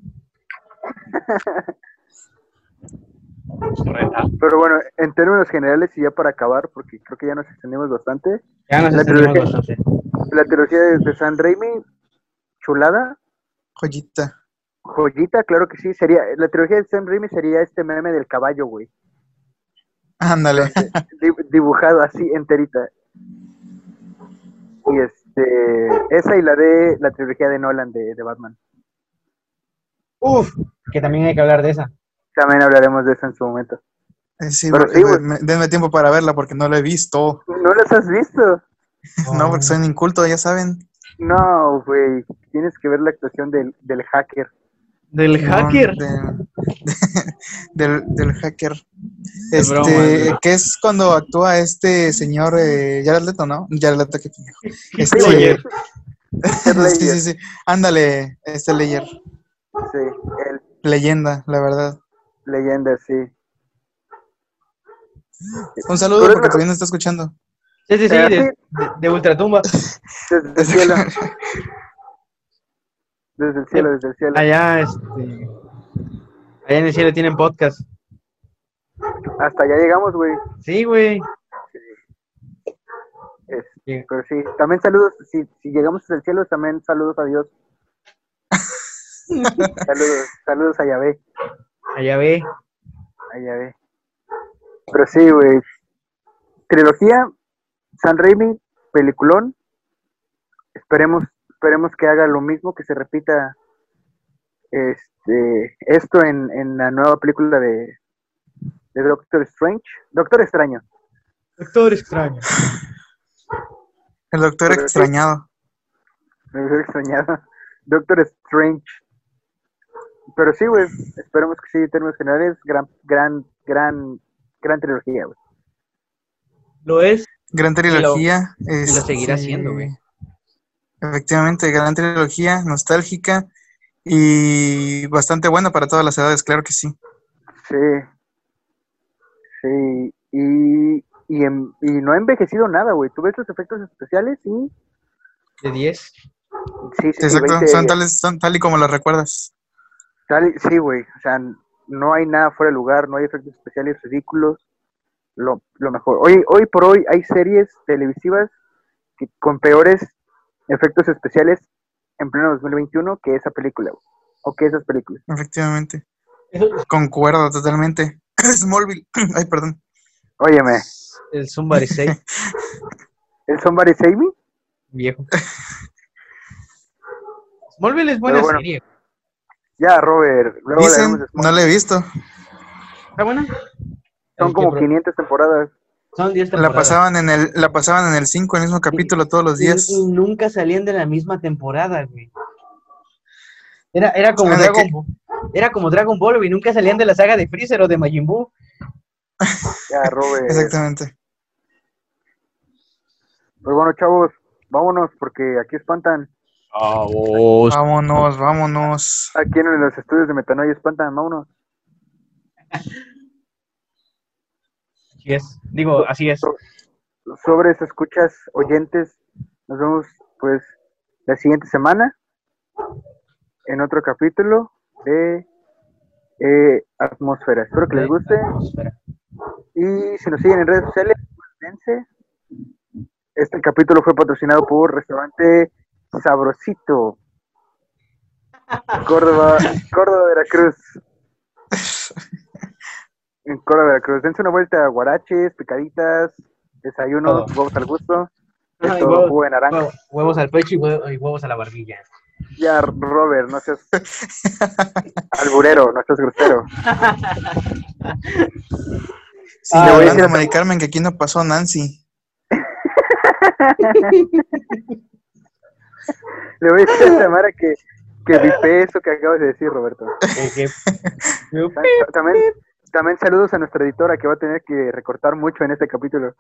Pero bueno, en términos generales y ya para acabar, porque creo que ya nos extendimos bastante, Ya nos La extendimos trilogía- bastante. la trilogía de, de San Raimi, chulada, Joyita. joyita, claro que sí, sería, la trilogía de San Raimi sería este meme del caballo, güey, Ándale. di- dibujado así enterita. Y este, esa y la de la trilogía de Nolan de, de Batman. Uf, que también hay que hablar de esa. También hablaremos de eso en su momento. Eh, Sí, Pero porque- sí, güey. me- denme tiempo para verla porque no la he visto. ¿No las has visto? No, porque soy un inculto, ya saben. No, güey, tienes que ver la actuación del, del hacker. Del No, hacker. de- del, del hacker. De Este, broma, que es cuando actúa este señor eh, Jared Leto, ¿no? Jared Leto, qué pendejo. Este, Sí. Heath Ledger. sí, sí, sí. Ándale, este Leyer. Sí, él, Leyenda, la verdad. Leyenda, sí. Un saludo porque también nos está escuchando. Sí, sí, sí, Eh, de, sí. de- de Ultratumba. Desde el cielo. Desde el cielo, desde el cielo. Allá, este. Allá en el cielo tienen podcast. Hasta allá llegamos, güey. Sí, güey. Es- Sí. Pero sí, también saludos, si, si llegamos hasta el cielo, también saludos a Dios. saludos, saludos a Yahvé, Allá ve. a Yahvé. Pero sí, güey. Trilogía, San Raimi, peliculón. Esperemos, esperemos que haga lo mismo, que se repita este esto en, en la nueva película de, de Doctor Strange. Doctor Extraño. Doctor extraño. El doctor Pero extrañado. Me hubiera extrañado. Doctor Strange. Pero sí, güey. Esperemos que sí, en términos generales, gran, gran, gran, gran trilogía, güey. Lo es. Gran trilogía. y lo seguirá este, siendo, güey. Efectivamente, gran trilogía, nostálgica y bastante buena para todas las edades, claro que sí. Sí. Sí. Y, y, en- y no ha envejecido nada, güey. Tú ves los efectos especiales y. De 10. Sí, sí, sí. Exacto, 20 son, tales, son tal y como las recuerdas. Tal- sí, güey. O sea, no hay nada fuera de lugar, no hay efectos especiales ridículos. Lo, lo mejor. Hoy, hoy por hoy hay series televisivas que, con peores efectos especiales en pleno 2021 que esa película. O que esas películas. Efectivamente. Concuerdo totalmente. Smallville. Ay, perdón. Óyeme, El Somebody Say, ¿el Somebody Save Me? viejo. Smallville es buena bueno. serie. Ya, Robert. Luego le Dicen, damos no la he visto. ¿Está buena? Son como pro- 500 temporadas. Son 10 La temporadas. pasaban en el, la pasaban en el 5, el mismo capítulo todos los días. Y, y nunca salían de la misma temporada, güey. Era, era como ¿Saben de Dragon? Ball. Era como Dragon Ball, güey. Nunca salían de la saga de Freezer o de Majin Buu. Ya, Robert. Exactamente. Pues bueno, chavos, vámonos porque aquí espantan. Vámonos, vámonos. Aquí en los estudios de Metanoia espantan, vámonos. Así es. Digo, así es. Sobres, escuchas, oyentes. Nos vemos pues la siguiente semana en otro capítulo de eh, Atmósfera. Espero que les guste. Y si nos siguen en redes sociales, pues dense. Este capítulo fue patrocinado por Restaurante Sabrosito. Córdoba, Córdoba, Veracruz. En Córdoba, Veracruz. Dense una vuelta a guaraches, picaditas, desayunos, Todo. huevos al gusto. Ay, Esto, huevo- jugo de naranja. huevos al pecho y, huevo- y huevos a la barbilla. Ya, Robert, no seas alburero, no seas grosero. Sí, Ah, le voy a a decir- Mari Carmen que aquí no pasó Nancy. Le voy a decir a Tamara que, que vipee eso que acabas de decir, Roberto. También, también saludos a nuestra editora que va a tener que recortar mucho en este capítulo.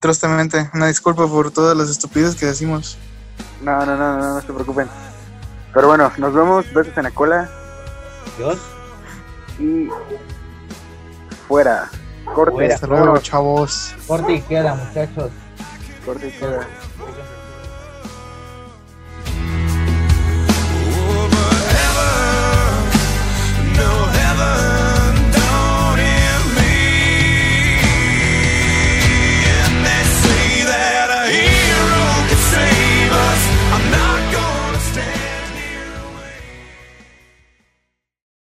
Trustamente, una disculpa por todas las estupideces que decimos. No, no, no, no, no se preocupen. Pero bueno, nos vemos, besos en la cola Dios. y fuera. Corte, Fuera. Hasta luego, chavos. Corte y queda, muchachos. corte y queda. over.